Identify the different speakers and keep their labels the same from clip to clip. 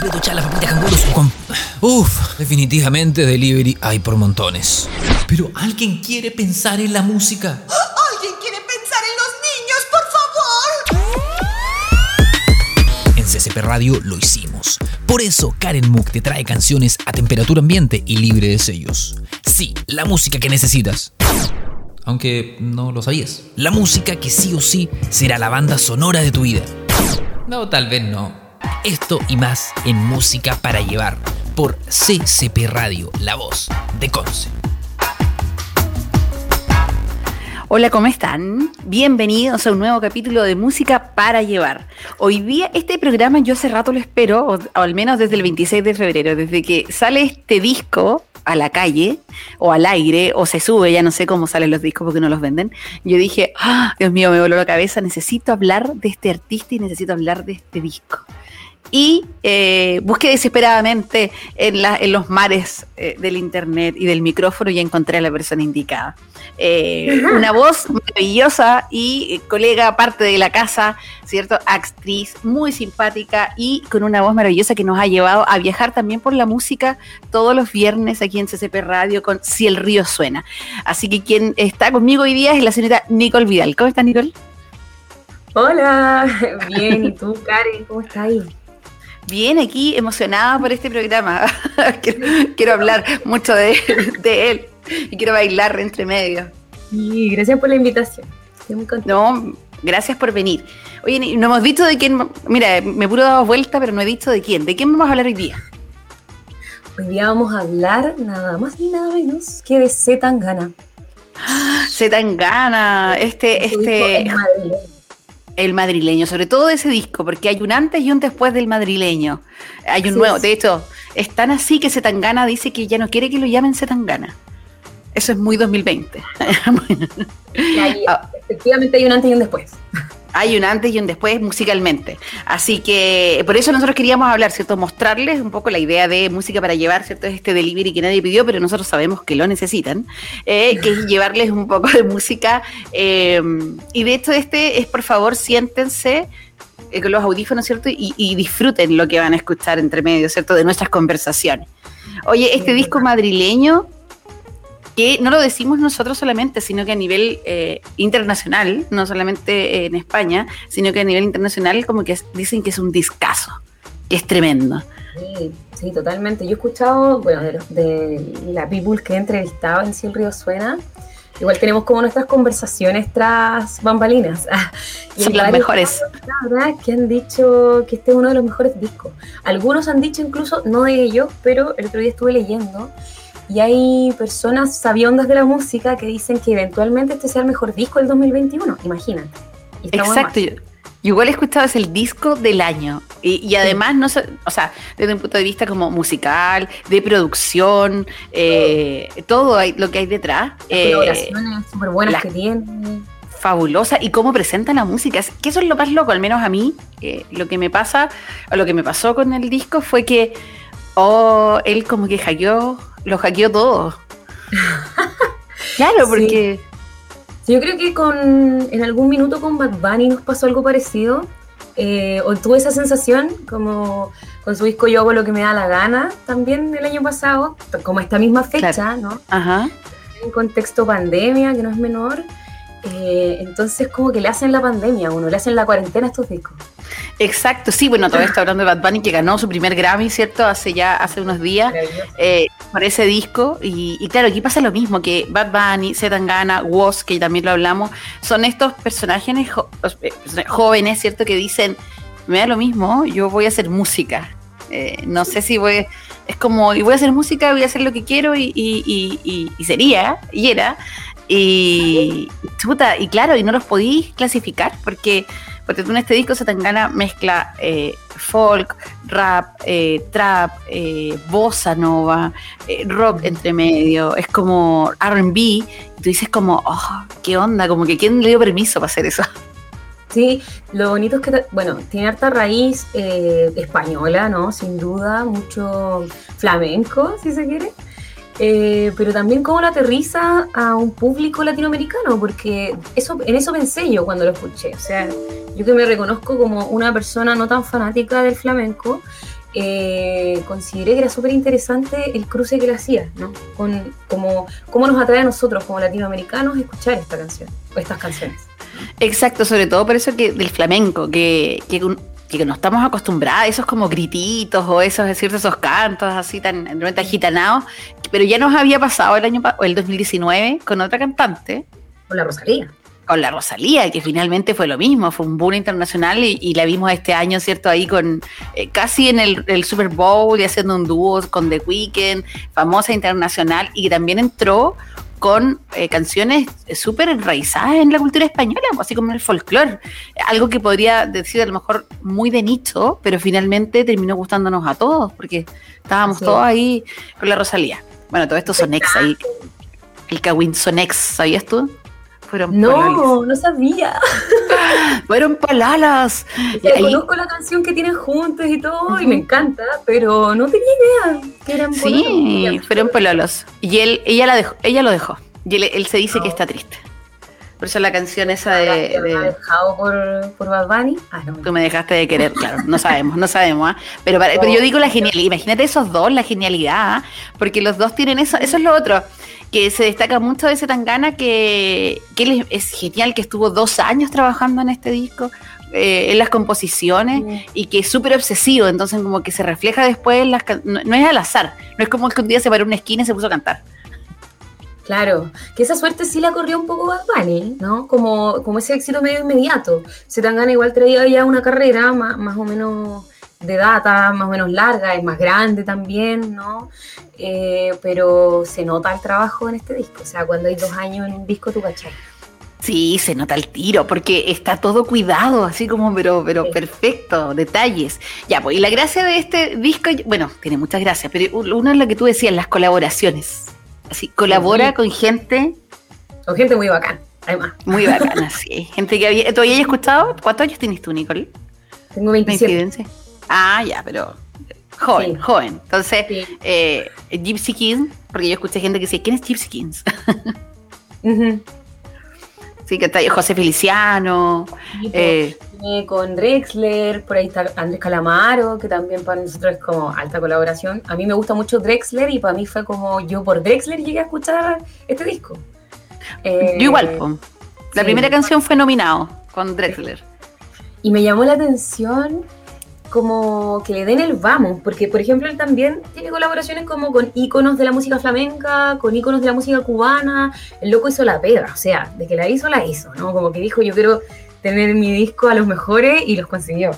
Speaker 1: completo, chala, papita, canguros. Con... Uf, definitivamente delivery hay por montones. Pero alguien quiere pensar en la música.
Speaker 2: ¿Alguien quiere pensar en los niños, por
Speaker 1: favor? En CCP Radio lo hicimos. Por eso Karen Mook te trae canciones a temperatura ambiente y libre de sellos. Sí, la música que necesitas. Aunque no lo sabías. La música que sí o sí será la banda sonora de tu vida. No, tal vez no. Esto y más en Música para Llevar por CCP Radio, la voz de Conce.
Speaker 3: Hola, ¿cómo están? Bienvenidos a un nuevo capítulo de Música para Llevar. Hoy día este programa yo hace rato lo espero, o, al menos desde el 26 de febrero, desde que sale este disco a la calle o al aire o se sube, ya no sé cómo salen los discos porque no los venden. Yo dije, ah, Dios mío, me voló la cabeza, necesito hablar de este artista y necesito hablar de este disco y eh, busqué desesperadamente en, los mares eh, del internet y del micrófono y encontré a la persona indicada. Eh, una voz maravillosa y colega parte de la casa, ¿cierto? Actriz muy simpática y con una voz maravillosa que nos ha llevado a viajar también por la música todos los viernes aquí en CCP Radio con Si el río suena. Así que quien está conmigo hoy día es la señorita Nicole Vidal. ¿Cómo está Nicole?
Speaker 4: Hola, bien, ¿y tú, Karen? ¿Cómo estás ahí?
Speaker 3: Bien, aquí emocionada por este programa. quiero, hablar mucho de, él y quiero bailar entre medio.
Speaker 4: Y gracias por la invitación. Estoy muy contenta.
Speaker 3: No, gracias por venir. Oye, no hemos visto de quién. Mira, me puro dado vuelta, pero no he visto de quién. ¿De quién vamos a hablar hoy día?
Speaker 4: Hoy día vamos a hablar nada más ni nada menos que de Zetangana.
Speaker 3: Zetangana, este, este. El madrileño, sobre todo ese disco, porque hay un antes y un después del madrileño. Hay un nuevo, de hecho, es tan así que Zetangana dice que ya no quiere que lo llamen Zetangana. Eso es muy 2020.
Speaker 4: Ah. efectivamente hay un antes y un después
Speaker 3: hay un antes y un después musicalmente. Así que por eso nosotros queríamos hablar, ¿cierto? Mostrarles un poco la idea de música para llevar, ¿cierto? Este delivery que nadie pidió, pero nosotros sabemos que lo necesitan, eh, que es llevarles un poco de música. Eh, y de hecho, este es, por favor, siéntense eh, con los audífonos, ¿cierto? Y, y, disfruten lo que van a escuchar entre medio, ¿cierto? De nuestras conversaciones. Oye, este disco madrileño que no lo decimos nosotros solamente, sino que a nivel eh, internacional, no solamente en España, sino que a nivel internacional como que dicen que es un discazo, que es tremendo.
Speaker 4: Sí, sí, totalmente. Yo he escuchado, bueno, de, la people que he entrevistado en Si el Río Suena, igual tenemos como nuestras conversaciones tras bambalinas.
Speaker 3: Son las mejores.
Speaker 4: verdad que han dicho que este es uno de los mejores discos. Algunos han dicho incluso, no de ellos, pero el otro día estuve leyendo y hay personas sabiondas de la música que dicen que eventualmente este sea el mejor disco del 2021, imagínate.
Speaker 3: Exacto. Igual he escuchado es el disco del año. Y, además, no o sea, desde un punto de vista como musical, de producción, eh, todo lo que hay detrás.
Speaker 4: Eh, colaboraciones súper buenas que tiene
Speaker 3: fabulosa y cómo presenta la música. Que eso es lo más loco, al menos a mí. Eh, lo que me pasa, o lo que me pasó con el disco fue que, oh, él como que hackeó lo hackeó todo. claro, porque...
Speaker 4: yo creo que con en algún minuto con Bad Bunny nos pasó algo parecido. Eh, o tuve esa sensación, como con su disco Yo hago lo que me da la gana, también el año pasado, como esta misma fecha, ¿no? Ajá. En contexto pandemia, que no es menor. Eh, entonces, como que le hacen la pandemia uno, le hacen la cuarentena a estos discos.
Speaker 3: Exacto, sí, bueno, todavía está hablando de Bad Bunny que ganó su primer Grammy, ¿cierto? Hace ya, hace unos días, eh, por ese disco. Y, claro, aquí pasa lo mismo, que Bad Bunny, Zetangana, Woz, que también lo hablamos, son estos personajes eh, jóvenes, ¿cierto? Que dicen, me da lo mismo, yo voy a hacer música. Eh, no sé si voy, es como, y voy a hacer música, voy a hacer lo que quiero y, y, y sería, y era. Y, chuta, y claro, y no los podéis clasificar porque porque tú en este disco se gana mezcla eh, folk, rap, eh, trap, eh, bossa nova, rock entre medio, es como RB, y tú dices como, oh, qué onda, como que quién le dio permiso para hacer eso.
Speaker 4: Sí, lo bonito es que, bueno, tiene harta raíz española, ¿no? Sin duda, mucho flamenco, si se quiere. Eh, pero también cómo lo aterriza a un público latinoamericano, porque eso, en eso pensé yo cuando lo escuché. O sea, yo que me reconozco como una persona no tan fanática del flamenco, eh, consideré que era súper interesante el cruce que le hacía, ¿no? Con cómo nos atrae a nosotros como latinoamericanos escuchar esta canción, o estas canciones.
Speaker 3: Exacto, sobre todo por eso que del flamenco, que, que, que no estamos acostumbrados a esos como grititos o esos, es esos cantos así tan realmente agitanados, pero ya nos había pasado el año el 2019 con otra cantante.
Speaker 4: Con la Rosalía
Speaker 3: con la Rosalía, que finalmente fue lo mismo, fue un boom internacional y, la vimos este año, ¿cierto? Ahí con eh, casi en el, Super Bowl y haciendo un dúo con The Weeknd, famosa internacional, y que también entró con eh, canciones súper enraizadas en la cultura española, así como en el folclore. Algo que podría decir a lo mejor muy de nicho, pero finalmente terminó gustándonos a todos, porque estábamos todos ahí con la Rosalía. Bueno, todo esto son ex ahí. El Kawin son ex, ¿sabías tú?
Speaker 4: Fueron no, no sabía.
Speaker 3: Fueron palalas.
Speaker 4: conozco la canción que tienen juntos y todo, y me encanta, pero no tenía idea que eran
Speaker 3: Sí, fueron palalas. Y él, ella la dejó, ella lo dejó. Y él, se dice que está triste. Por eso la canción esa de.
Speaker 4: ¿Me dejado por, por Bad Bunny?
Speaker 3: Ah, no. Tú me dejaste de querer, claro. No sabemos, no sabemos. ¿ah? Pero, pero yo digo la genialidad. Imagínate esos dos, la genialidad. ¿ah? Porque los dos tienen eso. Eso es lo otro que se destaca mucho de ese Tangana, que, que él es, genial, que estuvo dos años trabajando en este disco, eh, en las composiciones, y que es súper obsesivo, entonces como que se refleja después en las... No, no, es al azar, no es como que un día se paró en una esquina y se puso a cantar.
Speaker 4: Claro, que esa suerte sí la corrió un poco Bad Bunny, ¿no? Como, como ese éxito medio inmediato. Se Tangana igual traía ya una carrera más, más o menos de data más o menos larga, es más grande también, ¿no? Eh, pero se nota el trabajo en este disco, o sea, cuando hay dos años en un disco, tú cachai.
Speaker 3: Sí, se nota el tiro, porque está todo cuidado, así como, pero, pero perfecto, detalles. Ya, pues, y la gracia de este disco, bueno, tiene muchas gracias, pero una es la que tú decías, las colaboraciones. Así, colabora con gente.
Speaker 4: Con gente muy bacana, además.
Speaker 3: Muy bacana, sí. Gente que había. ¿Tú habías escuchado? ¿Cuántos años tienes tú, Nicole?
Speaker 4: Tengo 27.
Speaker 3: Ah, ya, pero joven, joven. Entonces, eh, Gypsy Kings, porque yo escuché gente que decía, ¿quién es Gypsy Kings? Sí, que está José Feliciano.
Speaker 4: Eh, con Drexler, por ahí está Andrés Calamaro, que también para nosotros es como alta colaboración. A mí me gusta mucho Drexler y para mí fue como yo por Drexler llegué a escuchar este disco.
Speaker 3: yo igual, eh, la primera canción fue nominado con Drexler.
Speaker 4: Y me llamó la atención como que le den el vamos, porque por ejemplo él también tiene colaboraciones como con íconos de la música flamenca, con íconos de la música cubana, el loco hizo la pega, o sea, de que la hizo, la hizo, ¿no? Como que dijo, yo quiero tener mi disco a los mejores y los consiguió.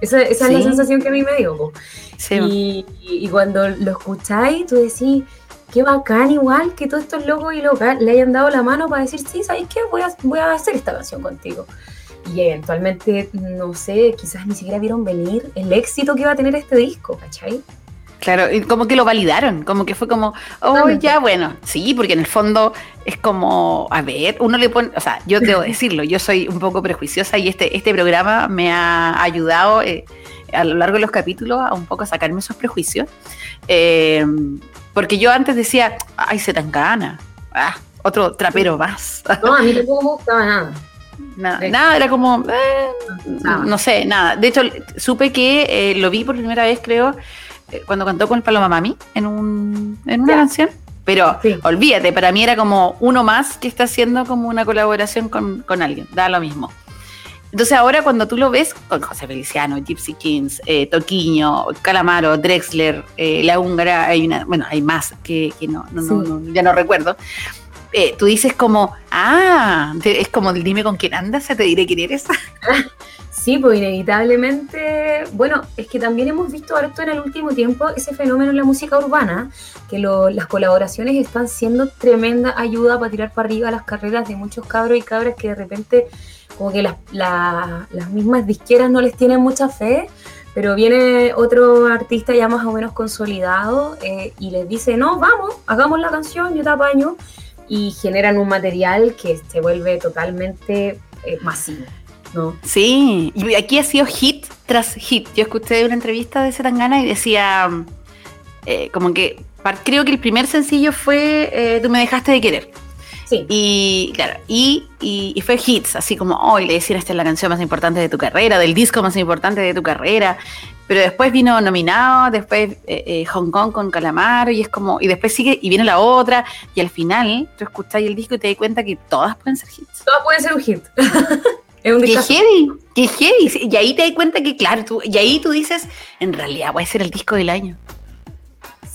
Speaker 4: Esa, es la sensación que a mí me dio. Sí. Y, cuando lo escucháis, tú decís, qué bacán igual que todos estos locos y locas le hayan dado la mano para decir, sí, ¿sabes qué? Voy a, voy a hacer esta canción contigo y eventualmente, no sé, quizás ni siquiera vieron venir el éxito que iba a tener este disco, ¿cachai?
Speaker 3: Claro, y como que lo validaron, como que fue como, oh, ya, bueno, sí, porque en el fondo es como, a ver, uno le pone, o sea, yo debo decirlo, yo soy un poco prejuiciosa y este, este programa me ha ayudado eh, a lo largo de los capítulos a un poco sacarme esos prejuicios, eh, porque yo antes decía, ay, se tan gana, ah, otro trapero más.
Speaker 4: No, a mí tampoco me gustaba nada.
Speaker 3: Nada, nada, era como, eh, no sé, nada. De hecho, supe que eh, lo vi por primera vez, creo, eh, cuando cantó con Paloma Mami en, un, en una canción. Pero olvídate, para mí era como uno más que está haciendo como una colaboración con, alguien, da lo mismo. Entonces ahora cuando tú lo ves con José Feliciano, Gypsy Kings, Toquiño, Calamaro, Drexler, La Húngara, hay una, bueno, hay más que, no, ya no recuerdo, eh, tú dices como, ah, es como dime con quién andas, te diré quién eres.
Speaker 4: Sí, pues inevitablemente, bueno, es que también hemos visto harto en el último tiempo ese fenómeno en la música urbana, que las colaboraciones están siendo tremenda ayuda para tirar para arriba las carreras de muchos cabros y cabras que de repente como que las, las mismas disqueras no les tienen mucha fe, pero viene otro artista ya más o menos consolidado eh, y les dice, no, vamos, hagamos la canción, yo te apaño y generan un material que se vuelve totalmente eh, masivo. ¿no?
Speaker 3: Sí, y aquí ha sido hit tras hit. Yo escuché una entrevista de Zetangana y decía, eh, como que creo que el primer sencillo fue eh, Tú me dejaste de querer.
Speaker 4: Sí.
Speaker 3: Y claro, y, y- y fue hits, así como, hoy le decían esta es la canción más importante de tu carrera, del disco más importante de tu carrera. Pero después vino nominado, después eh, eh, Hong Kong con Calamaro, y es como, y después sigue, y viene la otra, y al final tú escucháis el disco y te das cuenta que todas pueden ser hits.
Speaker 4: Todas pueden ser un hit. es un
Speaker 3: ¡Qué
Speaker 4: discazo.
Speaker 3: heavy! ¡Qué heavy! Y ahí te das cuenta que, claro, tú, y ahí tú dices, en realidad puede ser el disco del año.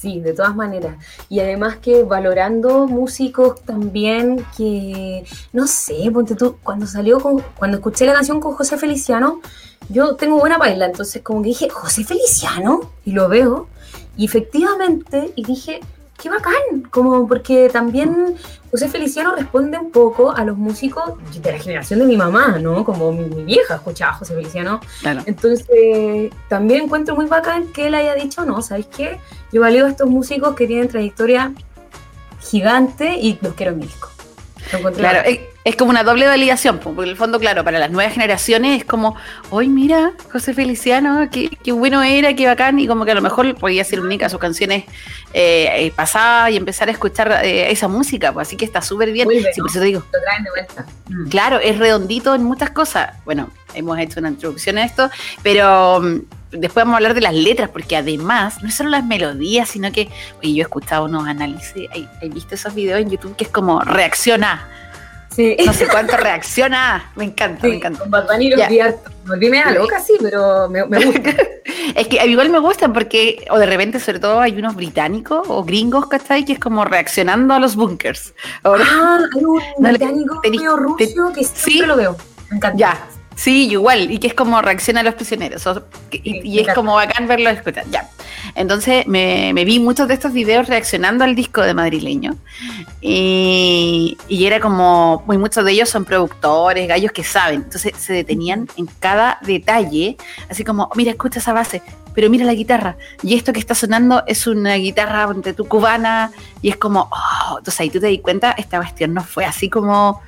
Speaker 4: Sí, de todas maneras. Y además que valorando músicos también que, no sé, ponte tú, cuando salió con, cuando escuché la canción con José Feliciano, yo tengo buena baila, entonces como que dije, José Feliciano, y lo veo, y efectivamente, y dije, qué bacán, como porque también José Feliciano responde un poco a los músicos de la generación de mi mamá, ¿no? Como mi, mi vieja escuchaba a José Feliciano,
Speaker 3: Claro.
Speaker 4: entonces, también encuentro muy bacán que él haya dicho, no, ¿sabéis qué? Yo valido a estos músicos que tienen trayectoria gigante y los quiero en mi disco. Lo
Speaker 3: Claro,
Speaker 4: bacán.
Speaker 3: Es, como una doble validación, po, porque en el fondo, claro, para las nuevas generaciones es como, hoy mira, José Feliciano, qué, qué bueno era, qué bacán, y como que a lo mejor podía ser única a sus canciones eh, eh, pasadas y empezar a escuchar eh, esa música, pues así que está súper bien. Sí, por eso te digo,
Speaker 4: Lo traen de vuelta. Mm.
Speaker 3: claro, es redondito en muchas cosas. Bueno, hemos hecho una introducción a esto, pero mm, después vamos a hablar de las letras, porque además, no es solo las melodías, sino que, oye, yo he escuchado unos análisis, he, he visto esos videos en YouTube que es como reacciona,
Speaker 4: Sí.
Speaker 3: no sé cuánto reacciona, me encanta, me encanta.
Speaker 4: con Bad Bunny los
Speaker 3: Ya.
Speaker 4: vi harto. Me volví media loca, sí, pero me, me gusta.
Speaker 3: Es que igual me gustan porque, o de repente, sobre todo, hay unos británicos o gringos, ¿cachai? Que es como reaccionando a los bunkers. Ahora,
Speaker 4: ah, hay un británico medio ruso que siempre
Speaker 3: sí.
Speaker 4: lo veo. Me encanta.
Speaker 3: ya, sí, igual, y que es como reacciona a los prisioneros. o- y, es como bacán verlo escuchar, ya. Entonces me, me vi muchos de estos videos reaccionando al disco de madrileño. Y, y era como, muy muchos de ellos son productores, gallos que saben. Entonces se detenían en cada detalle, así como, mira, escucha esa base, pero mira la guitarra. Y esto que está sonando es una guitarra entre tu cubana. Y es como, oh, entonces ahí tú te das cuenta, esta cuestión no fue así como,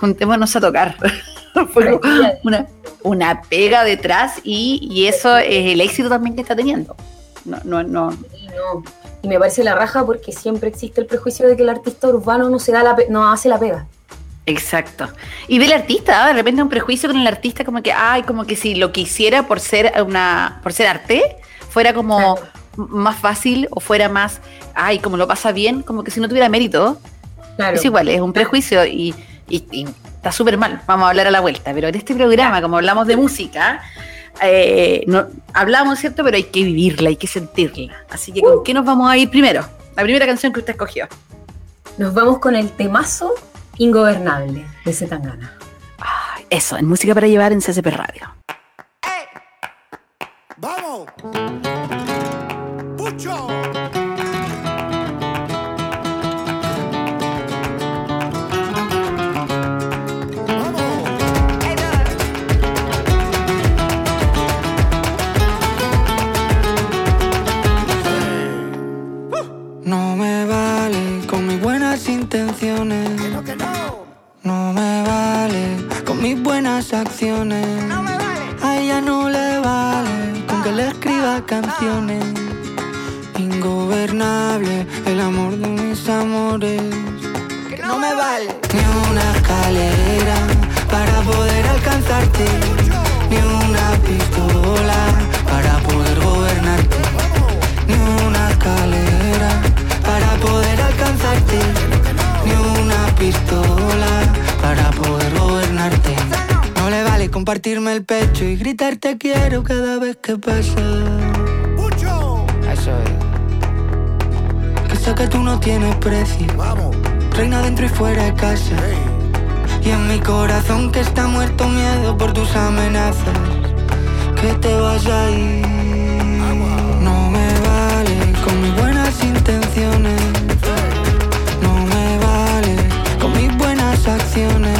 Speaker 3: juntémonos a tocar. fue una, una pega detrás y, y eso es el éxito también que está teniendo. No, no, no.
Speaker 4: Y no. Y me parece la raja porque siempre existe el prejuicio de que el artista urbano no se da la no hace la pega.
Speaker 3: Exacto. Y del artista, ¿ah? de repente un prejuicio con el artista como que, ay, como que si lo quisiera por ser una, por ser arte, fuera como
Speaker 4: Claro.
Speaker 3: más fácil o fuera más, ay, como lo pasa bien, como que si no tuviera mérito,
Speaker 4: Claro.
Speaker 3: es igual, es un prejuicio y, y- y está súper mal. Vamos a hablar a la vuelta. Pero en este programa, como hablamos de música, eh, no, hablamos, ¿cierto? Pero hay que vivirla, hay que sentirla. Así que, ¿con qué nos vamos a ir primero? La primera canción que usted escogió.
Speaker 4: Nos vamos con el temazo Ingobernable de Zetangana.
Speaker 3: Eso, en música para llevar en CCP Radio.
Speaker 5: Vale compartirme el pecho y gritar te quiero cada vez que pasa. Eso es. Que sé que tú no tienes precio.
Speaker 6: ¡Vamos!
Speaker 5: Reina dentro y fuera de casa. Y en mi corazón que está muerto miedo por tus amenazas. Que te vas a ir. No me vale con mis buenas intenciones. No me vale con mis buenas acciones.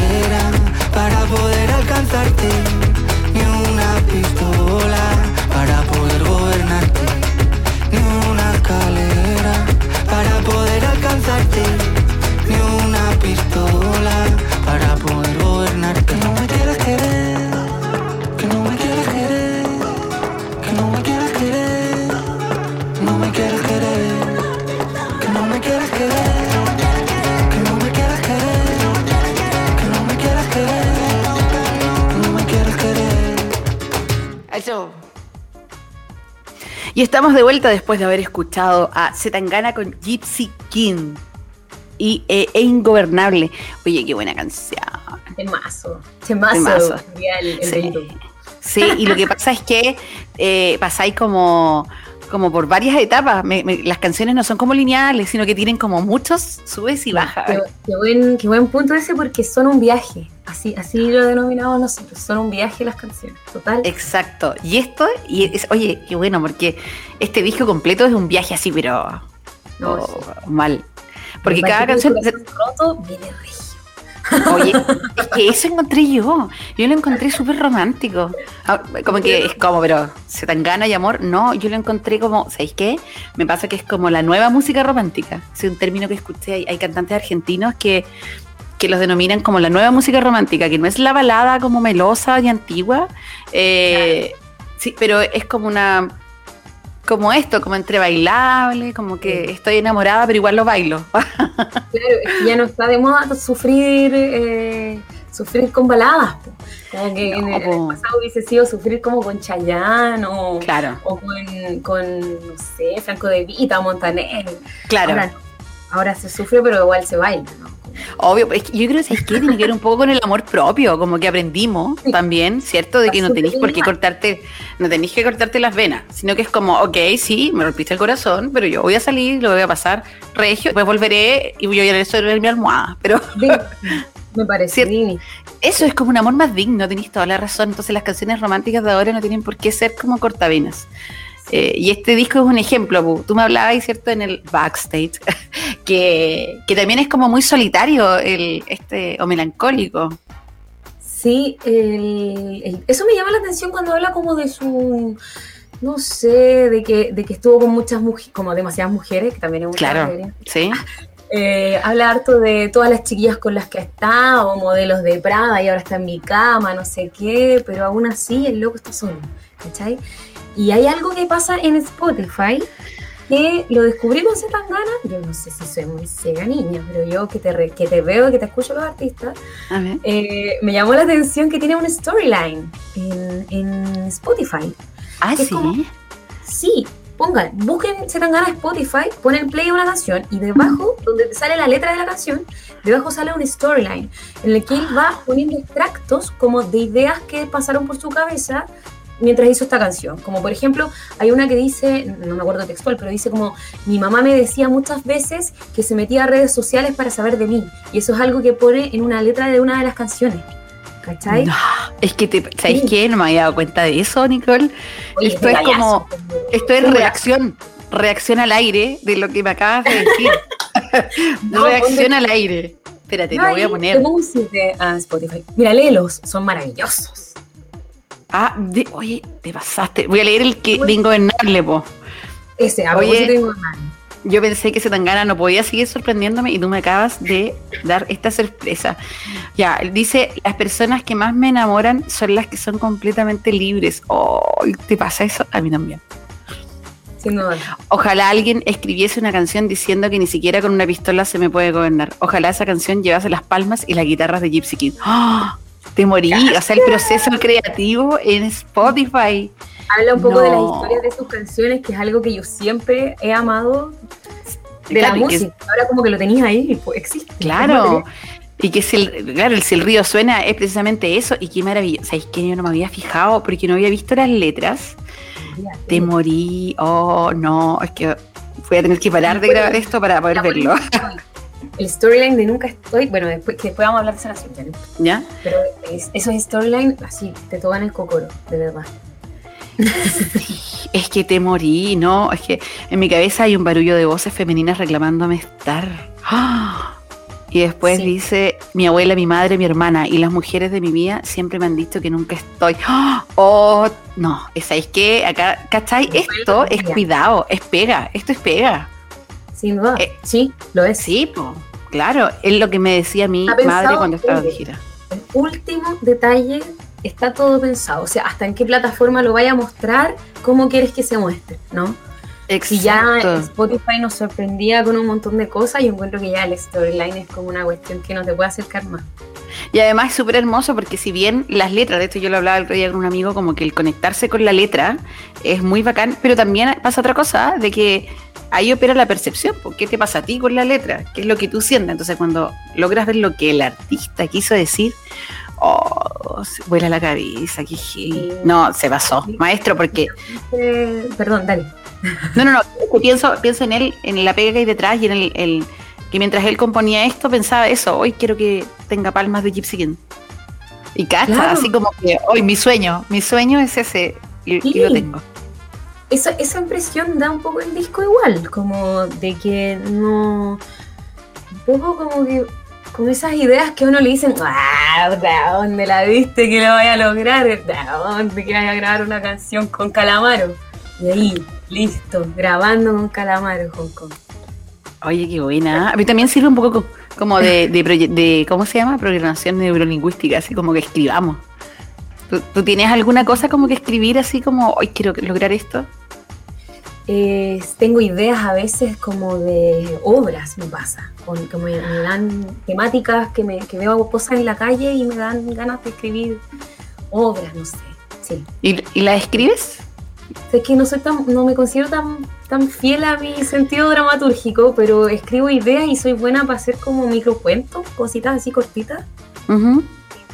Speaker 5: poder alcanzarte. Ni una pistola para poder gobernarte. Ni una escalera para poder alcanzarte. Ni una pistola
Speaker 3: Y estamos de vuelta después de haber escuchado a Zetangana con Gypsy King y eh, e Ingobernable. Oye, qué buena canción.
Speaker 4: Temazo. Temazo.
Speaker 3: Temazo.
Speaker 4: el, el
Speaker 3: Sí. Sí, y lo que pasa es que eh, pasáis como, como por varias etapas. Me- me- las canciones no son como lineales, sino que tienen como muchos subes y bajas.
Speaker 4: Qué, qué buen, qué buen punto ese porque son un viaje. Así, así lo denominamos nosotros. Son un viaje las canciones. Total.
Speaker 3: Exacto. Y esto, y es, oye, qué bueno, porque este disco completo es un viaje así, pero
Speaker 4: No,
Speaker 3: oh,
Speaker 4: sí.
Speaker 3: mal. Porque cada canción.
Speaker 4: corazón roto viene regio.
Speaker 3: Oye, es que eso encontré yo. Yo lo encontré súper romántico. Ah, Como que es como, pero se tan gana y amor. No, yo lo encontré como, ¿sabéis qué? Me pasa que es como la nueva música romántica. Es un término que escuché. Hay, hay cantantes argentinos que, que los denominan como la nueva música romántica, que no es la balada como melosa y antigua. eh, Sí, pero es como una. Como esto, como entre bailable, como que estoy enamorada, pero igual lo bailo.
Speaker 4: Claro, ya no está de moda sufrir, eh, sufrir con baladas. po. Como que en,
Speaker 3: No,
Speaker 4: el, en el
Speaker 3: po.
Speaker 4: pasado hubiese sido sufrir como con Chayanne o,
Speaker 3: Claro,
Speaker 4: o con, con, no sé, Franco de Vita, Montaner.
Speaker 3: claro.
Speaker 4: Ahora. Ahora se sufre, pero igual se baila, ¿no?
Speaker 3: Obvio, es que yo creo que es que tiene que ver un poco con el amor propio, como que aprendimos
Speaker 4: Sí.
Speaker 3: también, ¿cierto? De que no tenéis por qué cortarte, no tenéis que cortarte las venas, sino que es como, ok, sí, me rompiste el corazón, pero yo voy a salir, lo voy a pasar regio, después volveré y voy a llorar sobre mi almohada. Pero.
Speaker 4: Me parece,
Speaker 3: eso es como un amor más digno, tenéis toda la razón. Entonces las canciones románticas de ahora no tienen por qué ser como cortavenas. Eh, y este disco es un ejemplo, tú me hablabas, ¿cierto? En el backstage, que, que también es como muy solitario el, este, o melancólico.
Speaker 4: Sí, el- el- eso me llama la atención cuando habla como de su, no sé, de que, de que estuvo con muchas mujeres, como demasiadas mujeres, que también es una
Speaker 3: Claro,
Speaker 4: mujer.
Speaker 3: sí.
Speaker 4: Eh, habla harto de todas las chiquillas con las que ha estado, modelos de Prada y ahora está en mi cama, no sé qué, pero aún así el loco está solo, ¿cachai? Y hay algo que pasa en Spotify que lo descubrí con Zetangana, yo no sé si soy muy ciega niña, pero yo que te, re- que te veo, que te escucho los artistas,
Speaker 3: A ver.
Speaker 4: eh, me llamó la atención que tiene un storyline en, en Spotify.
Speaker 3: Ah, sí.
Speaker 4: como- Sí, pongan, busquen Zetangana Spotify, ponen play a una canción y debajo, donde sale la letra de la canción, debajo sale un storyline en el que él va poniendo extractos como de ideas que pasaron por su cabeza mientras hizo esta canción. Como por ejemplo, hay una que dice, no me acuerdo textual, pero dice como, mi mamá me decía muchas veces que se metía a redes sociales para saber de mí. Y eso es algo que pone en una letra de una de las canciones. ¿Cachai?
Speaker 3: No, es que, te, ¿sabes
Speaker 4: Sí.
Speaker 3: qué? No me había dado cuenta de eso, Nicole.
Speaker 4: Oye,
Speaker 3: esto es como- Esto es reacción. Reacción al aire de lo que me acabas de decir.
Speaker 4: No,
Speaker 3: reacción al aire. Espérate,
Speaker 4: No,
Speaker 3: lo voy a poner.
Speaker 4: te pongo un 7 a Spotify. Mira, léelos, son maravillosos.
Speaker 3: Ah, de- oye, te pasaste. Voy a leer el que de ingobernable, po.
Speaker 4: Ese, a
Speaker 3: Oye.
Speaker 4: de Ingobernable.
Speaker 3: Yo pensé que Zetangana no podía seguir sorprendiéndome y tú me acabas de dar esta sorpresa. Ya, dice, las personas que más me enamoran son las que son completamente libres. Oh, ¿te pasa eso? A mí también.
Speaker 4: Sin duda.
Speaker 3: Ojalá alguien escribiese una canción diciendo que ni siquiera con una pistola se me puede gobernar. Ojalá esa canción llevase las palmas y las guitarras de Gypsy King. ¡Ah! Te morí. O sea, el proceso creativo en Spotify.
Speaker 4: Habla un poco de las historias de sus canciones, que es algo que yo siempre he amado de
Speaker 3: Claro,
Speaker 4: la
Speaker 3: y que-
Speaker 4: música. Ahora como que lo tenías ahí, pues existe.
Speaker 3: Claro. Y que si el, claro, si el río suena es precisamente eso. Y qué maravilloso. ¿Sabéis que yo no me había fijado porque no había visto las letras? Te morí. Oh, no. Es que voy a tener que parar de grabar esto para poder verlo.
Speaker 4: El storyline de Nunca Estoy, bueno, después, que después vamos a hablar de esa canción, ¿ya?
Speaker 3: ¿Ya?
Speaker 4: pero es- esos storyline así te tocan el cocoro, de verdad.
Speaker 3: Es que te morí, ¿no? Es que en mi cabeza hay un barullo de voces femeninas reclamándome estar. Y después
Speaker 4: Sí.
Speaker 3: dice mi abuela, mi madre, mi hermana y las mujeres de mi vida siempre me han dicho que nunca estoy. Oh, no, ¿sabéis qué? Acá, ¿cachai? Esto es cuidado, es pega, esto es pega.
Speaker 4: Sin duda.
Speaker 3: Eh,
Speaker 4: sí, lo es.
Speaker 3: Sí, po, claro, es lo que me decía mi
Speaker 4: ¿Ha pensado
Speaker 3: madre cuando estaba de gira.
Speaker 4: El último detalle está todo pensado. O sea, hasta en qué plataforma lo vaya a mostrar, cómo quieres que se muestre, ¿no? Si ya
Speaker 3: Exacto.
Speaker 4: Spotify nos sorprendía con un montón de cosas, yo encuentro que ya el storyline es como una cuestión que no te puede acercar más.
Speaker 3: Y además es súper hermoso porque si bien las letras, de esto yo lo hablaba el otro día con un amigo, como que el conectarse con la letra es muy bacán, pero también pasa otra cosa, de que ahí opera la percepción, pues, ¿qué te pasa a ti con la letra? ¿Qué es lo que tú sientes? Entonces cuando logras ver lo que el artista quiso decir, oh, se vuela la cabeza.
Speaker 4: Sí.
Speaker 3: No, se pasó, maestro, porque,
Speaker 4: Eh, perdón, dale.
Speaker 3: no, no, no, que pienso, pienso en él, en la pega que hay detrás y en el, el- que mientras él componía esto pensaba eso, hoy quiero que tenga palmas de Gypsy King. Y cacha,
Speaker 4: Claro.
Speaker 3: así como que hoy mi sueño, mi sueño es ese y, lo tengo.
Speaker 4: Esa, esa impresión da un poco el disco igual, como de que no. Un poco como que. Con esas ideas que a uno le dicen, ah, ¿de dónde la viste que lo vaya a lograr? ¿De dónde que vaya a grabar una canción con Calamaro? Y ahí, listo, grabando con Calamaro, Hong Kong.
Speaker 3: Oye, qué buena. A mí también sirve un poco co- como de, de, de- ¿cómo se llama? Programación neurolingüística, así como que escribamos. ¿Tú, tú tienes alguna cosa como que escribir así como, hoy quiero lograr esto?
Speaker 4: Eh, tengo ideas a veces como de obras, me pasa. Con, que me, me dan temáticas que, me, que veo cosas en la calle y me dan ganas de escribir obras, no sé. Sí.
Speaker 3: ¿Y, y la escribes?
Speaker 4: Es que no soy tan, no me considero tan, tan fiel a mi sentido dramatúrgico, pero escribo ideas y soy buena para hacer como microcuentos, cositas así cortitas,
Speaker 3: Ujú.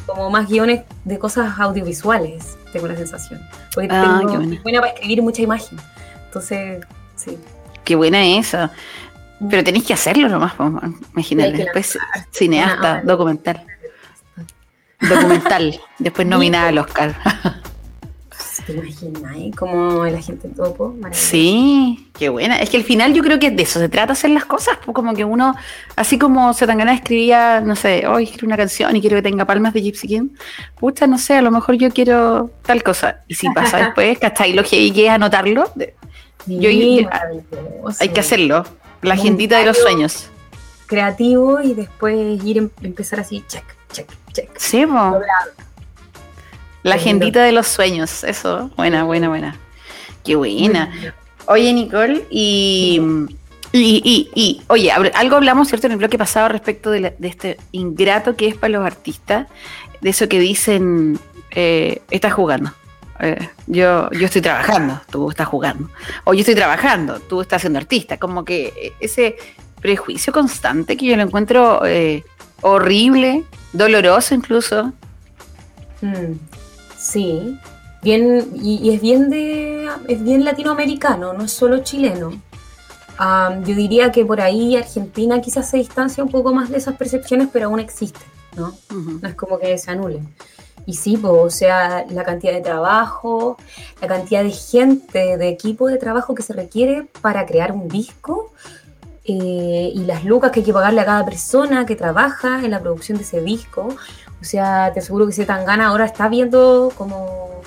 Speaker 4: como más guiones de cosas audiovisuales, tengo la sensación. Porque
Speaker 3: Ah,
Speaker 4: tengo, soy buena para escribir mucha imagen. Entonces, sí.
Speaker 3: Qué buena esa. Pero tenéis que hacerlo nomás, imagínate. Después cineasta,
Speaker 4: Ah,
Speaker 3: documental. Documental. Después nominada al Oscar.
Speaker 4: ¿Te imaginas, eh? Como el agente topo.
Speaker 3: Sí, qué buena. Es que al final yo creo que de eso se trata hacer las cosas. Como que uno, así como Zetangana escribía, no sé, hoy escribo una canción y quiero que tenga palmas de Gypsy King. Pucha, no sé, a lo mejor yo quiero tal cosa. Y si pasa después, ¿cachai? Lo que hay que es anotarlo. de-
Speaker 4: Sí,
Speaker 3: Yo- yo-
Speaker 4: maravilloso.
Speaker 3: Hay que hacerlo. La
Speaker 4: Un
Speaker 3: agendita de los sueños.
Speaker 4: Creativo y después ir em- empezar así, check, check, check.
Speaker 3: Sí.
Speaker 4: Logrado.
Speaker 3: La agendita de los sueños. Eso, buena, buena, buena. Qué buena. Oye, Nicole, y, y, y, y, oye, algo hablamos, ¿cierto?, en el bloque pasado respecto de, la- de este ingrato que es para los artistas, de eso que dicen, eh, estás jugando. Eh, yo, yo estoy trabajando, tú estás jugando. O yo estoy trabajando, tú estás siendo artista. Como que ese prejuicio constante que yo lo encuentro eh, horrible, doloroso incluso.
Speaker 4: Mm, sí, bien, y, y es bien de, es bien latinoamericano, no es solo chileno. Am, yo diría que por ahí Argentina quizás se distancia un poco más de esas percepciones, pero aún existen, ¿no? No es como que se anulen. Y sí, po, o sea, la cantidad de trabajo, la cantidad de gente, de equipo de trabajo que se requiere para crear un disco eh, y las lucas que hay que pagarle a cada persona que trabaja en la producción de ese disco. O sea, te aseguro que si Tangana ahora está viendo como,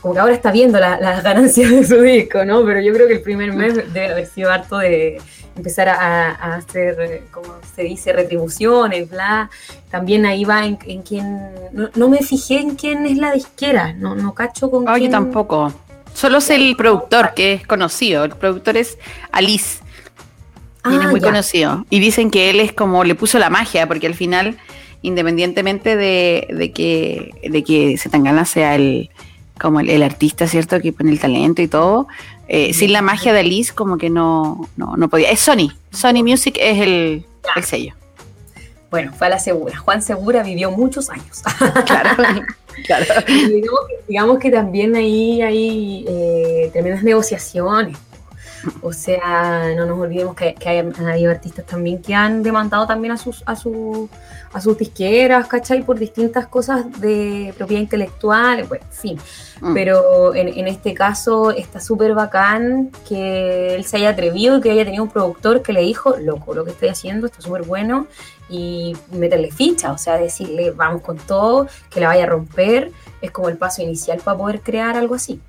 Speaker 4: como que ahora está viendo la- las ganancias de su disco, ¿no? Pero yo creo que el primer mes debe haber sido harto de empezar a, a hacer, eh, como se dice, retribuciones, bla. También ahí va en, en quién... No, no me fijé en quién es la disquera, no, no cacho con
Speaker 3: Oye,
Speaker 4: quién...
Speaker 3: tampoco. Solo sé el productor, que es conocido. El productor es Alice. es
Speaker 4: Ah,
Speaker 3: muy
Speaker 4: ya.
Speaker 3: conocido. Y dicen que él es como le puso la magia, porque al final, independientemente de, de que, de que Zetangana sea el como el, el artista, ¿cierto? Que pone el talento y todo, eh, sin la magia de Alice, como que no, no, no podía. Es Sony. Sony Music es el, el sello.
Speaker 4: bueno, fue a la Segura. Juan Segura vivió muchos años.
Speaker 3: Claro, claro.
Speaker 4: Y digamos, que, digamos que también ahí hay eh, tremendas negociaciones. O sea, no nos olvidemos que, que hay, artistas también que han demandado también a sus, a su, a sus disqueras, ¿cachai? Por distintas cosas de propiedad intelectual, pues, en fin.
Speaker 3: Mm.
Speaker 4: Pero en, en este caso está súper bacán que él se haya atrevido y que haya tenido un productor que le dijo, loco, lo que estoy haciendo está súper bueno y meterle ficha, o sea, decirle, vamos con todo, que la vaya a romper, es como el paso inicial para poder crear algo así.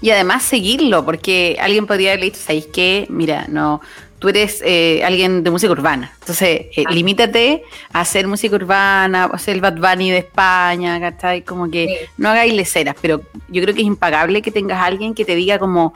Speaker 3: Y además seguirlo, porque alguien podría haberle dicho, ¿sabéis qué? Mira, no, tú eres eh, alguien de música urbana. Entonces, eh,
Speaker 4: Ah.
Speaker 3: limítate a hacer música urbana, a hacer el Bad Bunny de España, ¿cachai? Como que
Speaker 4: Sí.
Speaker 3: no hagáis leceras, pero yo creo que es impagable que tengas a alguien que te diga como,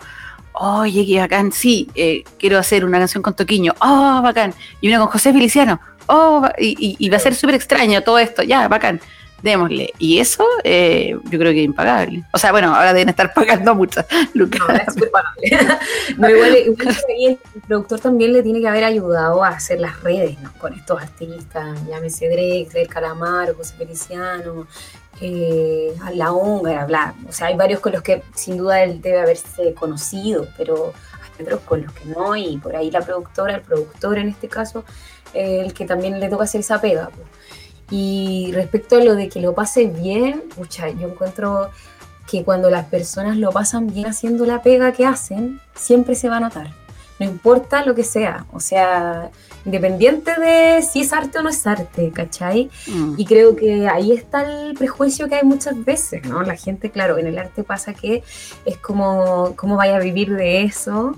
Speaker 3: oye, qué bacán, sí, eh, quiero hacer una canción con Toquiño, oh, bacán, y una con José Feliciano, oh, y, y- y va a ser súper extraño todo esto, ya, bacán, démosle. Y eso eh, yo creo que es impagable. O sea, bueno, ahora deben estar pagando muchas lucas.
Speaker 4: No, es súper pagable. No, igual, igual el productor también le tiene que haber ayudado a hacer las redes ¿no? con estos artistas, llámese Drake Calamaro, José Feliciano, eh, La Húngara, bla. O sea, hay varios con los que sin duda él debe haberse conocido, pero hay otros con los que no, y por ahí la productora, el productor en este caso, eh, el que también le toca hacer esa pega. pues. Y respecto a lo de que lo pase bien, pucha, yo encuentro que cuando las personas lo pasan bien haciendo la pega que hacen, siempre se va a notar. No importa lo que sea, o sea, independiente de si es arte o no es arte, ¿cachai?
Speaker 3: Mm.
Speaker 4: Y creo que ahí está el prejuicio que hay muchas veces, ¿no? La gente, claro, en el arte pasa que es como, ¿cómo vaya a vivir de eso?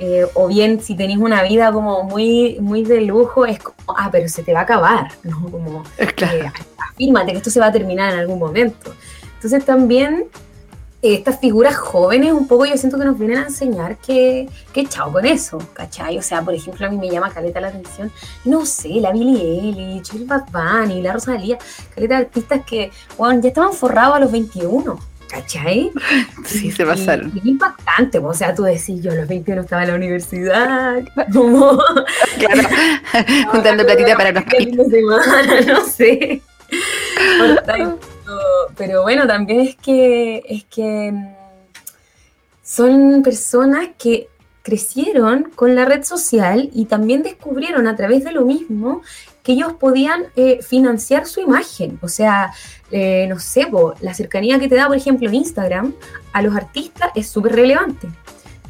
Speaker 4: Eh, o bien, si tenéis una vida como muy, muy de lujo, es como, ah, pero se te va a acabar, ¿no? Como,
Speaker 3: Claro.
Speaker 4: eh, afírmate que esto se va a terminar en algún momento. Entonces también eh, estas figuras jóvenes un poco yo siento que nos vienen a enseñar que, que chao con eso, ¿cachai? O sea, por ejemplo, a mí me llama caleta la atención, no sé, la Billie Eilish, el Bad Bunny, la Rosalía, caleta de artistas que, bueno, ya estaban forrados a los 21, ¿cachai?
Speaker 3: Sí, se pasaron.
Speaker 4: Y, impactante, o sea, tú decís, yo a los 21 estaba en la universidad, como...
Speaker 3: Claro. Juntando platita para los
Speaker 4: de semana, no sé. Pero, pero bueno, también es que es que mm, son personas que crecieron con la red social y también descubrieron a través de lo mismo que ellos podían eh, financiar su imagen. O sea, eh, no sé, la cercanía que te da, por ejemplo, Instagram a los artistas es súper relevante.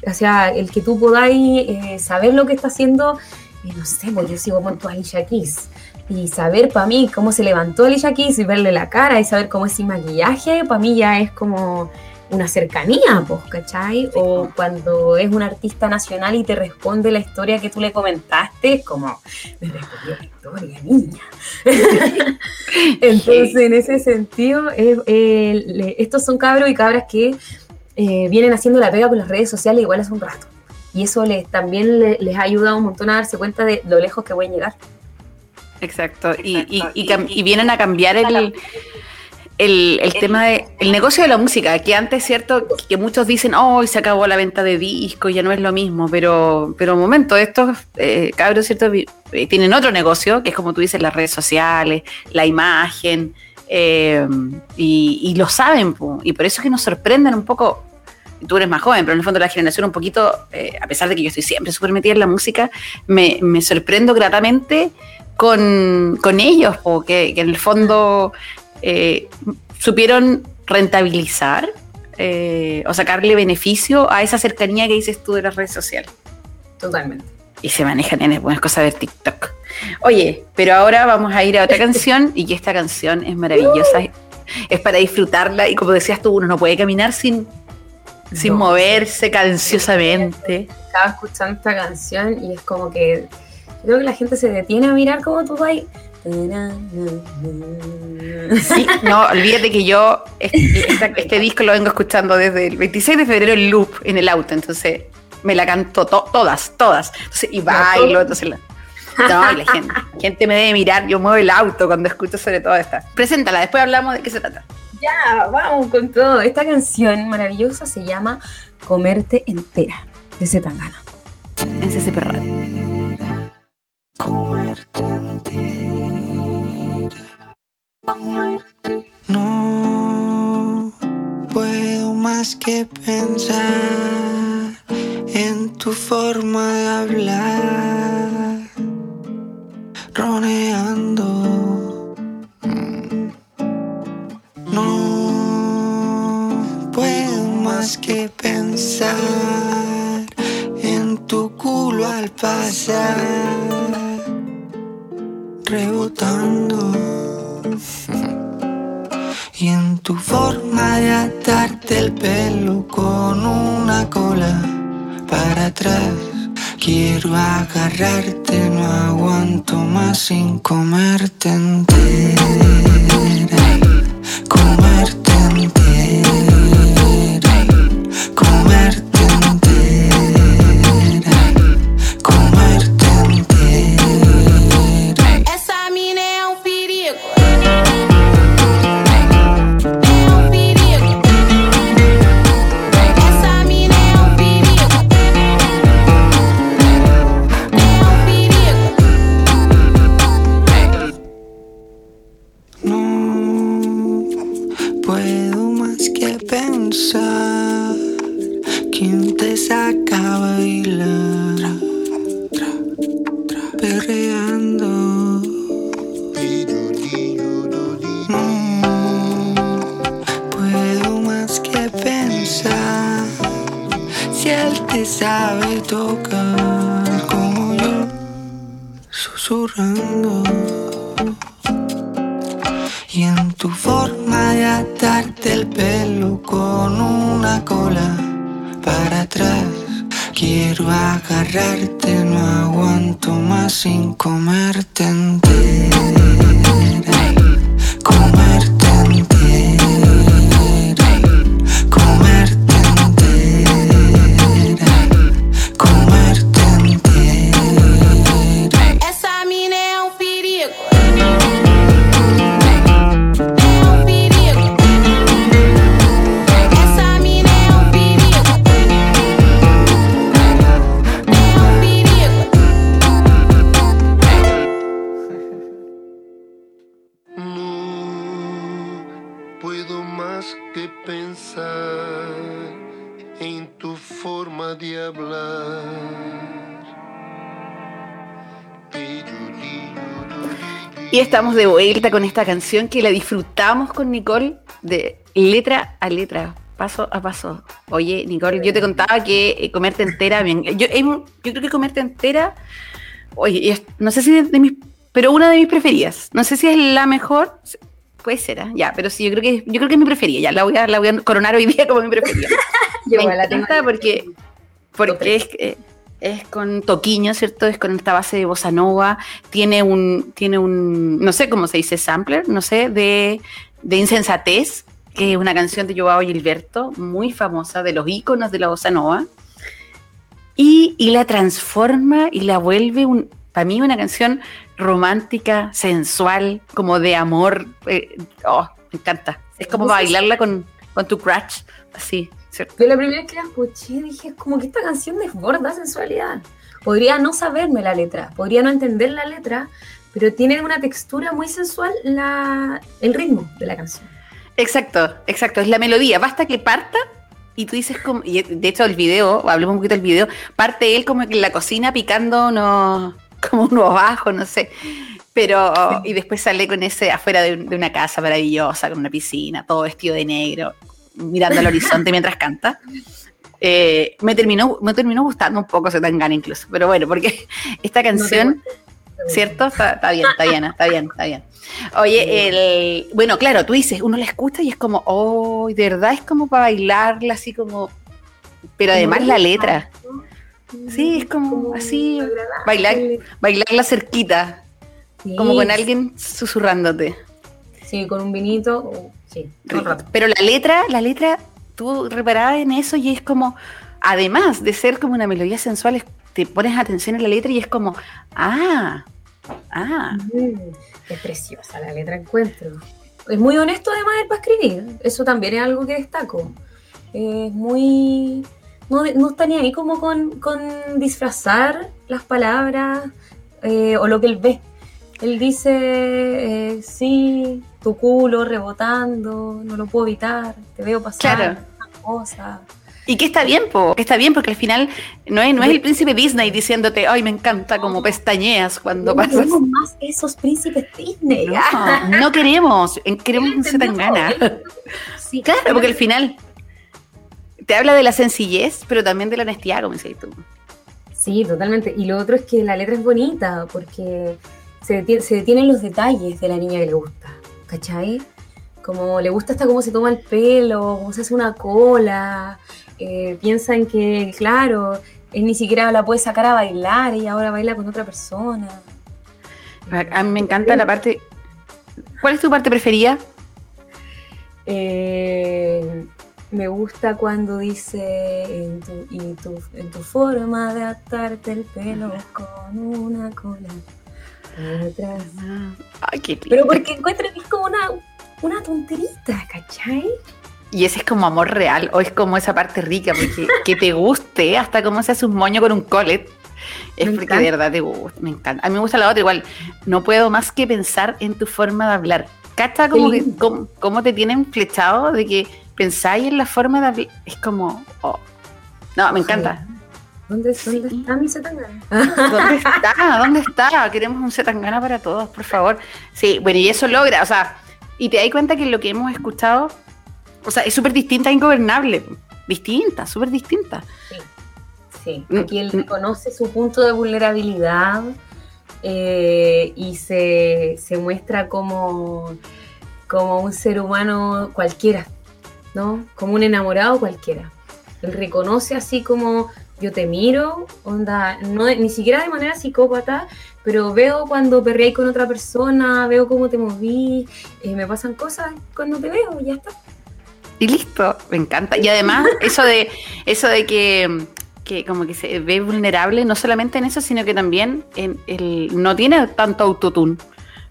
Speaker 4: O sea, el que tú podáis eh, saber lo que está haciendo, no sé, yo sigo con tu Alicia Keys. Y saber para mí cómo se levantó Alicia Keys y verle la cara y saber cómo es sin maquillaje, para mí ya es como una cercanía, pues, ¿cachai? O cuando es un artista nacional y te responde la historia que tú le comentaste, es como, me respondió la historia, niña. Entonces, en ese sentido, es- eh, estos son cabros y cabras que eh, vienen haciendo la pega con las redes sociales igual hace un rato. Y eso les, también le- les ha ayudado un montón a darse cuenta de lo lejos que pueden llegar.
Speaker 3: Exacto. Y, y, y cam- y vienen a cambiar el, el, el tema de el negocio de la música, que antes, cierto, que muchos dicen, oh, se acabó la venta de discos, ya no es lo mismo, pero, pero un momento, estos eh, cabros, cierto, eh, tienen otro negocio, que es como tú dices, las redes sociales, la imagen, eh, y, lo saben, y por eso es que nos sorprenden un poco. Tú eres más joven, pero en el fondo la generación un poquito, eh, a pesar de que yo estoy siempre súper metida en la música, me, me sorprendo gratamente con, con ellos, po, que, que en el fondo eh, supieron rentabilizar eh, o sacarle beneficio a esa cercanía que dices tú de las redes sociales.
Speaker 4: Totalmente.
Speaker 3: Y se manejan en buenas cosas de TikTok. Oye, pero ahora vamos a ir a otra canción y que esta canción es maravillosa. Es para disfrutarla y como decías tú, uno no puede caminar sin, sin
Speaker 4: No.
Speaker 3: moverse canciosamente.
Speaker 4: Estaba escuchando esta canción y es como que creo que la gente se detiene a mirar como tú vas.
Speaker 3: Sí, no, olvídate que yo este, este disco lo vengo escuchando desde el 26 de febrero en loop en el auto, entonces me la canto to- todas, todas. Entonces, y bailo, entonces la... No, la gente, gente me debe mirar, yo muevo el auto cuando escucho sobre todo esta. Preséntala, después hablamos de qué se trata.
Speaker 4: Ya, vamos con todo. Esta canción maravillosa se llama Comerte entera, de Zetangana.
Speaker 3: En CCP Radio.
Speaker 5: Comerte entera. No puedo más que pensar en tu forma de hablar, roneando. No puedo más que pensar en tu culo al pasar, rebotando. Y en tu forma de atarte el pelo con una cola para atrás. Quiero agarrarte, no aguanto más sin comerte entera. Comerte perreando. No puedo más que pensar si él te sabe tocar como yo, susurrando.
Speaker 3: Estamos de vuelta con esta canción que la disfrutamos con Nicole de letra a letra, paso a paso. Oye, Nicole, yo te contaba que eh, comerte entera, bien, yo, creo que comerte entera, oye, no sé si es de mis, pero una de mis preferidas. No sé si es la mejor, puede ser, ¿ah? ya, pero sí, yo creo que yo creo que es mi preferida. Ya la voy a, la voy a coronar hoy día como mi preferida.
Speaker 4: Yo
Speaker 3: Me
Speaker 4: la
Speaker 3: encanta porque, porque es, eh, es con toquiño, ¿cierto? Es con esta base de bossa nova. Tiene un, tiene un, no sé cómo se dice, sampler, no sé, de, de insensatez, que es una canción de Joao Gilberto, muy famosa, de los íconos de la bossa nova. Y, y la transforma y la vuelve, un, para mí, una canción romántica, sensual, como de amor. eh, oh, me encanta. Es como bailarla con, con tu crush, así, ¿cierto?
Speaker 4: Yo la primera vez que la escuché dije, como que esta canción desborda sensualidad. Podría no saberme la letra, podría no entender la letra, pero tiene una textura muy sensual la, el ritmo de la canción.
Speaker 3: Exacto, exacto, es la melodía. Basta que parta y tú dices como, y de hecho el video, hablemos un poquito del video, parte él como que en la cocina picando unos, como unos bajos, no sé. Pero, y después sale con ese afuera de una casa maravillosa, con una piscina, todo vestido de negro, mirando al horizonte mientras canta. Eh, me terminó, me terminó gustando un poco se tan gana incluso, pero bueno, porque esta canción, ¿cierto? Está, está bien, está bien, está bien, está bien. Oye, el, bueno, claro, tú dices, uno la escucha y es como, oh, de verdad es como para bailarla, así como, pero además la letra, Sí, es como así, bailar, bailarla cerquita, como con alguien susurrándote.
Speaker 4: Sí, con un vinito. Sí.
Speaker 3: Pero la letra, la letra, tú reparabas en eso y es como, además de ser como una melodía sensual, te pones atención en la letra y es como, ah, ah,
Speaker 4: Mm, es preciosa la letra, encuentro. Es muy honesto además él para escribir. Eso también es algo que destaco. Es muy... No, no está ni ahí como con, con disfrazar las palabras eh, o lo que él ve. Él dice, eh, sí, tu culo rebotando, no lo puedo evitar, te veo pasar
Speaker 3: Claro.
Speaker 4: una cosa.
Speaker 3: Y que está bien, po, que está bien, porque al final no es, no es el príncipe Disney diciéndote, ay, me encanta como pestañeas cuando
Speaker 4: No
Speaker 3: pasas.
Speaker 4: queremos más esos príncipes Disney.
Speaker 3: No, no queremos, queremos un Zetangana.
Speaker 4: Sí,
Speaker 3: Claro, porque al final te habla de la sencillez, pero también de la honestidad, como decías tú.
Speaker 4: Sí, totalmente. Y lo otro es que la letra es bonita porque se detiene, se detienen los detalles de la niña que le gusta. ¿Cachai? Como le gusta hasta cómo se toma el pelo, cómo se hace una cola. eh, piensan que, claro, él ni siquiera la puede sacar a bailar, ella ahora baila con otra persona.
Speaker 3: A mí me encanta la parte. ¿Cuál es tu parte preferida?
Speaker 4: Eh, me gusta cuando dice en tu, y tu, en tu forma de atarte el pelo con una cola atrás.
Speaker 3: Ay, qué lindo.
Speaker 4: Pero porque encuentro que es como una, una tonterita, ¿cachai?
Speaker 3: Y ese es como amor real, o es como esa parte rica, porque que te guste, hasta cómo se hace un moño con un colet, es
Speaker 4: Me
Speaker 3: porque
Speaker 4: encanta.
Speaker 3: de verdad te gusta, me encanta. A mí me gusta la otra igual, no puedo más que pensar en tu forma de hablar. ¿Cacha como que, cómo te tienen flechado de que pensáis en la forma de hablar? Es como, oh. no, me encanta.
Speaker 4: ¿Dónde,
Speaker 3: Sí.
Speaker 4: ¿dónde está mi Zetangana?
Speaker 3: ¿Dónde está? ¿Dónde está? Queremos un Zetangana para todos, por favor. Sí, bueno, y eso logra, o sea, y te das cuenta que lo que hemos escuchado, o sea, es súper distinta a Ingobernable. Distinta, súper distinta.
Speaker 4: Sí,
Speaker 3: Mm,
Speaker 4: aquí él reconoce su punto de vulnerabilidad eh, y se, se muestra como, como un ser humano cualquiera, ¿no? Como un enamorado cualquiera. Él reconoce así como yo te miro, onda, no, ni siquiera de manera psicópata, pero veo cuando perreáis con otra persona, veo cómo te moví, eh, me pasan cosas cuando te veo, ya está.
Speaker 3: Y listo, me encanta. Y además, eso de, eso de que, que como que se ve vulnerable, no solamente en eso, sino que también en el, no tiene tanto autotune.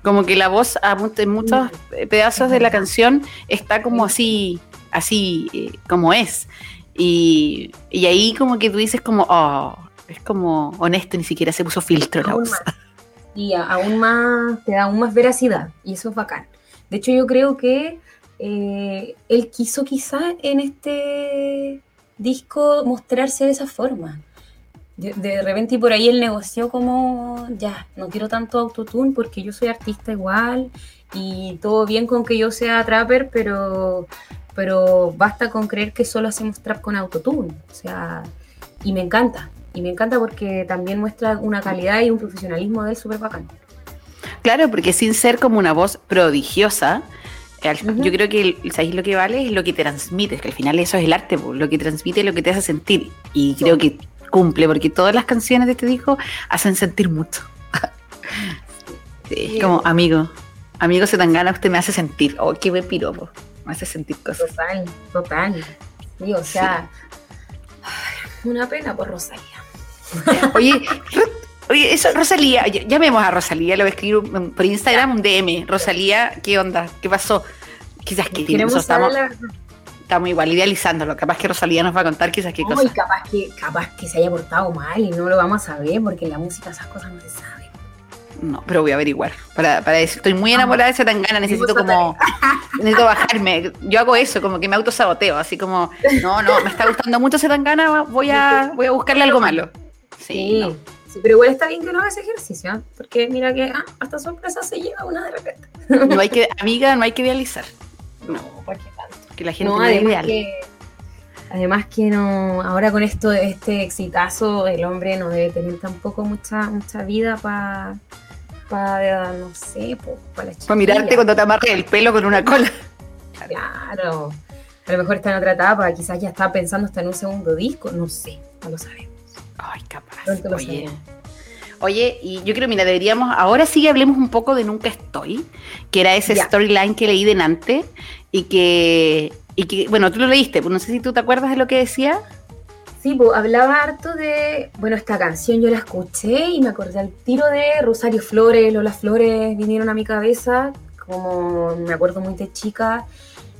Speaker 3: Como que la voz en muchos pedazos de la canción está como así, así eh, como es. Y, y ahí como que tú dices como, oh, es como honesto, ni siquiera se puso filtro
Speaker 4: Aún más. Y aún más, te da aún más veracidad. Y eso es bacán. De hecho, yo creo que eh, él quiso quizá en este disco mostrarse de esa forma. De, de repente y por ahí él negoció como, ya, no quiero tanto autotune porque yo soy artista igual y todo bien con que yo sea trapper, pero, pero basta con creer que solo hacemos trap con autotune. O sea, y me encanta. Y me encanta porque también muestra una calidad y un profesionalismo de él súper bacán.
Speaker 3: Claro, porque sin ser como una voz prodigiosa, yo creo que ¿sabéis lo que vale? Es lo que transmites, que al final eso es el arte, lo que transmite es lo que te hace sentir. Y creo que cumple, porque todas las canciones de este disco hacen sentir mucho. Sí. como, amigo, amigo se tan gana, usted me hace sentir. Oh, qué buen piropo. Hace sentir cosas.
Speaker 4: Total, total. Sí, o sea, una pena por Rosalía.
Speaker 3: Oye, oye, eso, Rosalía, llamemos a Rosalía, le voy a escribir por Instagram un DM. Rosalía, ¿qué onda? ¿Qué pasó? Quizás que tiene,
Speaker 4: saber
Speaker 3: estamos,
Speaker 4: la
Speaker 3: estamos igual idealizándolo. Capaz que Rosalía nos va a contar quizás qué
Speaker 4: No,
Speaker 3: cosa.
Speaker 4: y capaz que, capaz que se haya portado mal y no lo vamos a saber porque en la música esas cosas no se saben.
Speaker 3: No, pero voy a averiguar. Para, para decir, estoy muy enamorada de esa tangana, necesito como. Necesito bajarme. Yo hago eso, como que me autosaboteo, así como, no, no, me está gustando mucho esa tangana, voy a, voy a buscarle algo malo. Sí,
Speaker 4: Sí,
Speaker 3: no.
Speaker 4: sí, pero igual está bien que no haga ese ejercicio, ¿ah? porque mira que ah, hasta sorpresa se lleva una de repente.
Speaker 3: No hay que, amiga, no hay que idealizar. No,
Speaker 4: ¿por qué tanto?
Speaker 3: que la gente
Speaker 4: No,
Speaker 3: no, es ideal.
Speaker 4: que, además que no, ahora con esto, este exitazo, el hombre no debe tener tampoco mucha, mucha vida para, para, no sé, para la
Speaker 3: Para mirarte cuando te amarre el pelo con una cola.
Speaker 4: Claro. A lo mejor está en otra etapa, quizás ya está pensando hasta en un segundo disco, no sé, no lo sabemos.
Speaker 3: Ay, capaz.
Speaker 4: Lo
Speaker 3: Oye. Oye, y yo creo, mira, deberíamos, ahora sí que hablemos un poco de Nunca Estoy, que era ese storyline que leí de Nante, y que, y que, bueno, tú lo leíste, pues no sé si tú te acuerdas de lo que decía.
Speaker 4: Sí, pues hablaba harto de, bueno, esta canción yo la escuché y me acordé al tiro de Rosario Flores, Lola Flores vinieron a mi cabeza, como me acuerdo muy de chica,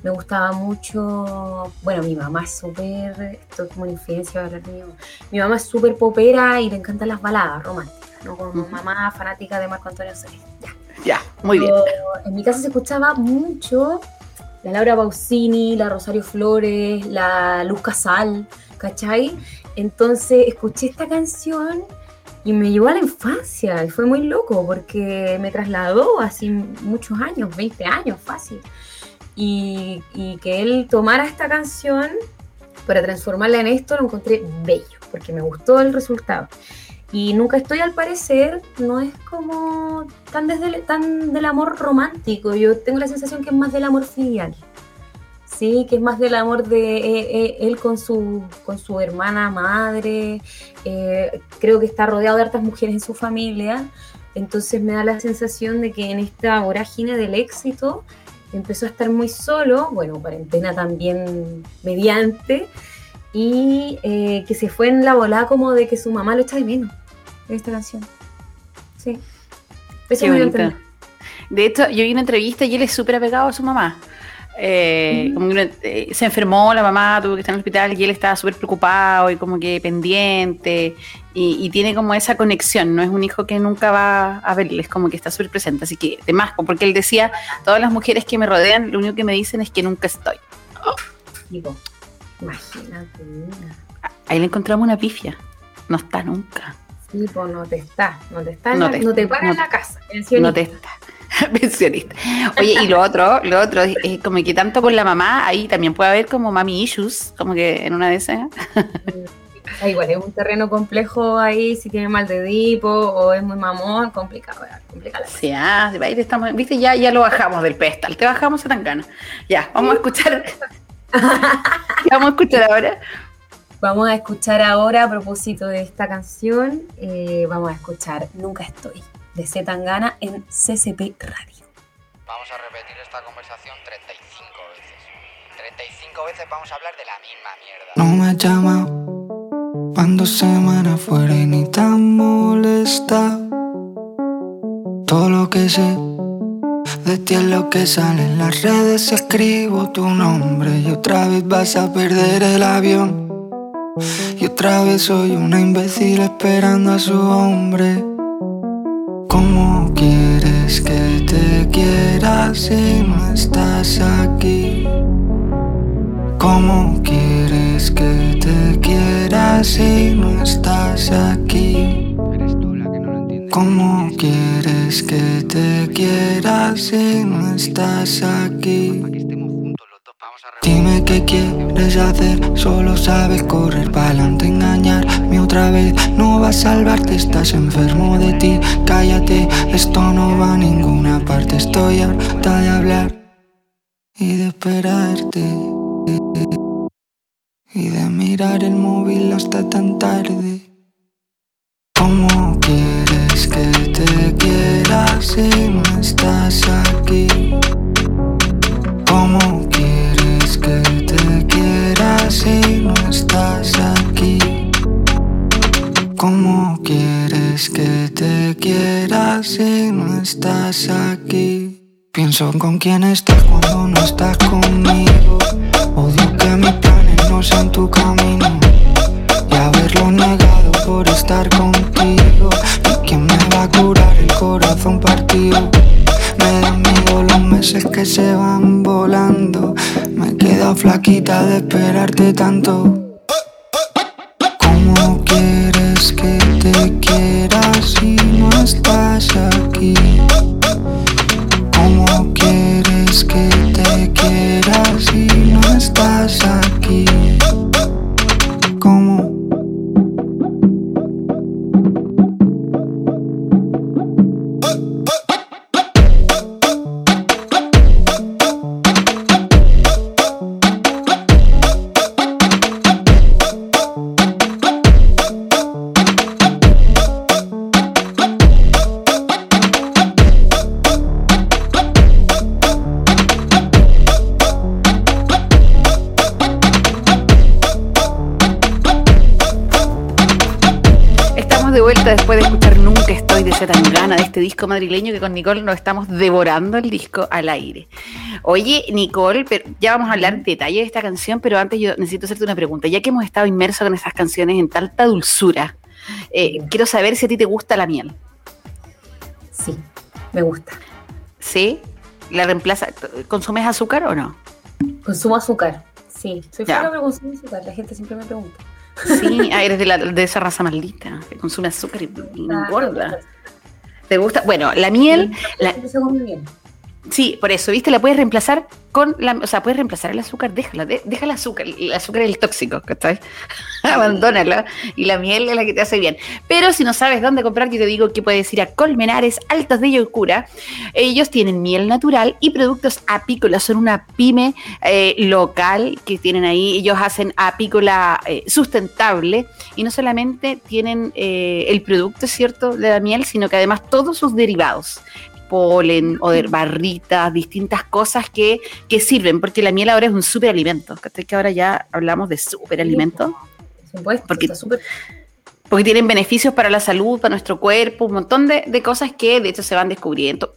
Speaker 4: me gustaba mucho, bueno, mi mamá es súper, esto es como una influencia de hablar de mi mamá, mi mamá es súper popera y le encantan las baladas románticas, ¿no? Como mamá fanática de Marco Antonio Solís, ya.
Speaker 3: Ya, muy bien.
Speaker 4: En mi casa se escuchaba mucho la Laura Pausini, la Rosario Flores, la Luz Casal, ¿cachai? Entonces escuché esta canción y me llevó a la infancia y fue muy loco porque me trasladó así muchos años, 20 años fácil. Y, y que él tomara esta canción para transformarla en esto lo encontré bello porque me gustó el resultado. Y Nunca estoy al parecer no es como tan, desde tan del amor romántico. Yo tengo la sensación que es más del amor filial. Sí, que es más del amor de eh, eh, él con su, con su hermana madre. Eh, creo que está rodeado de hartas mujeres en su familia. Entonces me da la sensación de que en esta vorágine del éxito empezó a estar muy solo, bueno, cuarentena también mediante, y eh, que se fue en la volada como de que su mamá lo echa de menos en esta canción. Sí. Eso
Speaker 3: Qué
Speaker 4: me.
Speaker 3: De hecho, yo vi una entrevista y él es súper apegado a su mamá. Eh, como que eh, se enfermó la mamá, tuvo que estar en el hospital y él estaba súper preocupado y como que pendiente y, y tiene como esa conexión, no es un hijo que nunca va a verle, es como que está súper presente, así que de más, porque él decía, todas las mujeres que me rodean, lo único que me dicen es que nunca estoy.
Speaker 4: Imagínate.
Speaker 3: Ahí le encontramos una pifia, no está nunca,
Speaker 4: Tipo, no te está, no te está,
Speaker 3: No
Speaker 4: la-
Speaker 3: te-
Speaker 4: no te para
Speaker 3: no
Speaker 4: en la casa.
Speaker 3: no te está. Pensionista. Oye, y lo otro, lo otro, es es como que tanto con la mamá, ahí también puede haber como mami issues, como que en una de esas.
Speaker 4: Ah, igual es un terreno complejo ahí, si tiene mal de Edipo o es muy mamón, complicado, ¿verdad? complicado.
Speaker 3: Sí, ah, ahí estamos, viste, ya, ya lo bajamos del pedestal, te bajamos a tan gana. Ya, vamos a escuchar. ¿Qué vamos a escuchar ahora?
Speaker 4: Vamos a escuchar ahora, a propósito de esta canción, eh, vamos a escuchar Nunca Estoy, de Z Tangana en CCP Radio.
Speaker 7: Vamos a repetir esta conversación 35 veces. 35 veces vamos a hablar de la misma mierda.
Speaker 5: No me llama cuando semana fuera y ni tan molesta. Todo lo que sé de ti es lo que sale en las redes. Escribo tu nombre y otra vez vas a perder el avión. Y otra vez soy una imbécil esperando a su hombre. ¿Cómo quieres que te quiera si no estás aquí? ¿Cómo quieres que te quiera si no estás aquí? ¿Cómo quieres que te quiera si no estás aquí? Dime qué quieres hacer, solo sabes correr para adelante, engañarme otra vez. No va a salvarte, estás enfermo de ti. Cállate, esto no va a ninguna parte. Estoy harta de hablar y de esperarte. Y de mirar el móvil hasta tan tarde. ¿Cómo quieres que te quiera si no estás aquí? Si no estás aquí? ¿Cómo quieres que te quiera si no estás aquí? Pienso con quién estás cuando no estás conmigo. Odio que mis planes no sean tu camino. Y haberlo negado por estar contigo. ¿Y quién me va a curar el corazón partido? Meses que se van volando. Me he flaquita de esperarte tanto.
Speaker 3: Disco madrileño que con Nicole nos estamos devorando el disco al aire. Oye, Nicole, pero ya vamos a hablar detalle de esta canción, pero antes yo necesito hacerte una pregunta. Ya que hemos estado inmersos con esas canciones en tanta dulzura, eh, quiero saber si a ti te gusta la miel.
Speaker 4: Sí, me gusta.
Speaker 3: ¿Sí? ¿La reemplaza? ¿Consumes azúcar o no?
Speaker 4: Consumo azúcar. Sí, soy flaca, pero consumo azúcar. La gente siempre me pregunta.
Speaker 3: Sí, ah, eres de, la- de esa raza maldita que consume azúcar y, y engorda. ¿Te gusta? Bueno, la miel, la- Sí, por eso, ¿viste? La puedes reemplazar con la, o sea, puedes reemplazar el azúcar, déjala, de- deja el azúcar, el azúcar es el tóxico, ¿cachai? Abandónala y la miel es la que te hace bien. Pero si no sabes dónde comprar, yo te digo que puedes ir a Colmenares Altos de Yocura. Ellos tienen miel natural y productos apícolas, son una pyme eh, local que tienen ahí, ellos hacen apícola eh, sustentable y no solamente tienen eh, el producto, ¿cierto?, de la miel, sino que además todos sus derivados polen o de barritas, distintas cosas que, que sirven, porque la miel ahora es un superalimento. Que ahora ya hablamos de superalimento,
Speaker 4: supuesto,
Speaker 3: Porque- porque tienen beneficios para la salud, para nuestro cuerpo, un montón de, de cosas que de hecho se van descubriendo.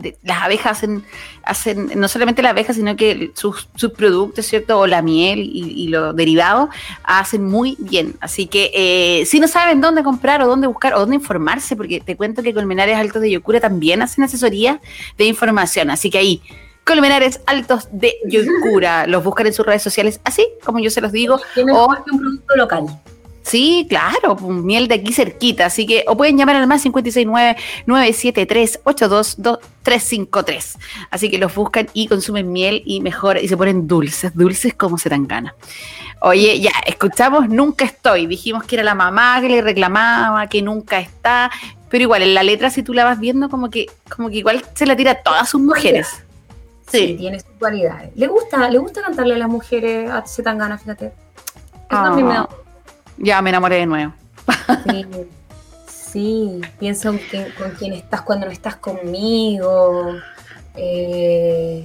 Speaker 3: De- las abejas hacen, hacen, no solamente las abejas, sino que sus, sus productos, ¿cierto? O la miel y, y los derivados hacen muy bien. Así que eh, si no saben dónde comprar o dónde buscar o dónde informarse, porque te cuento que Colmenares Altos de Yocura también hacen asesoría de información. Así que ahí, Colmenares Altos de Yocura, los buscan en sus redes sociales, así como yo se los digo.
Speaker 4: ¿Qué mejor que un producto local?
Speaker 3: Sí, claro, pues, miel de aquí cerquita, así que o pueden llamar al más 569-973-822-353. Así que los buscan y consumen miel y mejor, y se ponen dulces, dulces como se dan ganas. Oye, ya, escuchamos Nunca Estoy, dijimos que era la mamá que le reclamaba, que nunca está, pero igual en la letra si tú la vas viendo como que, como que igual se la tira a todas sus mujeres.
Speaker 4: Sí,
Speaker 3: Sí.
Speaker 4: tiene sus cualidades. Le gusta, le gusta cantarle a las mujeres a Zetangana, fíjate. Eso también me da-
Speaker 3: Ya me enamoré de nuevo.
Speaker 4: Sí, sí, piensa en que- con quién estás cuando no estás conmigo. Eh,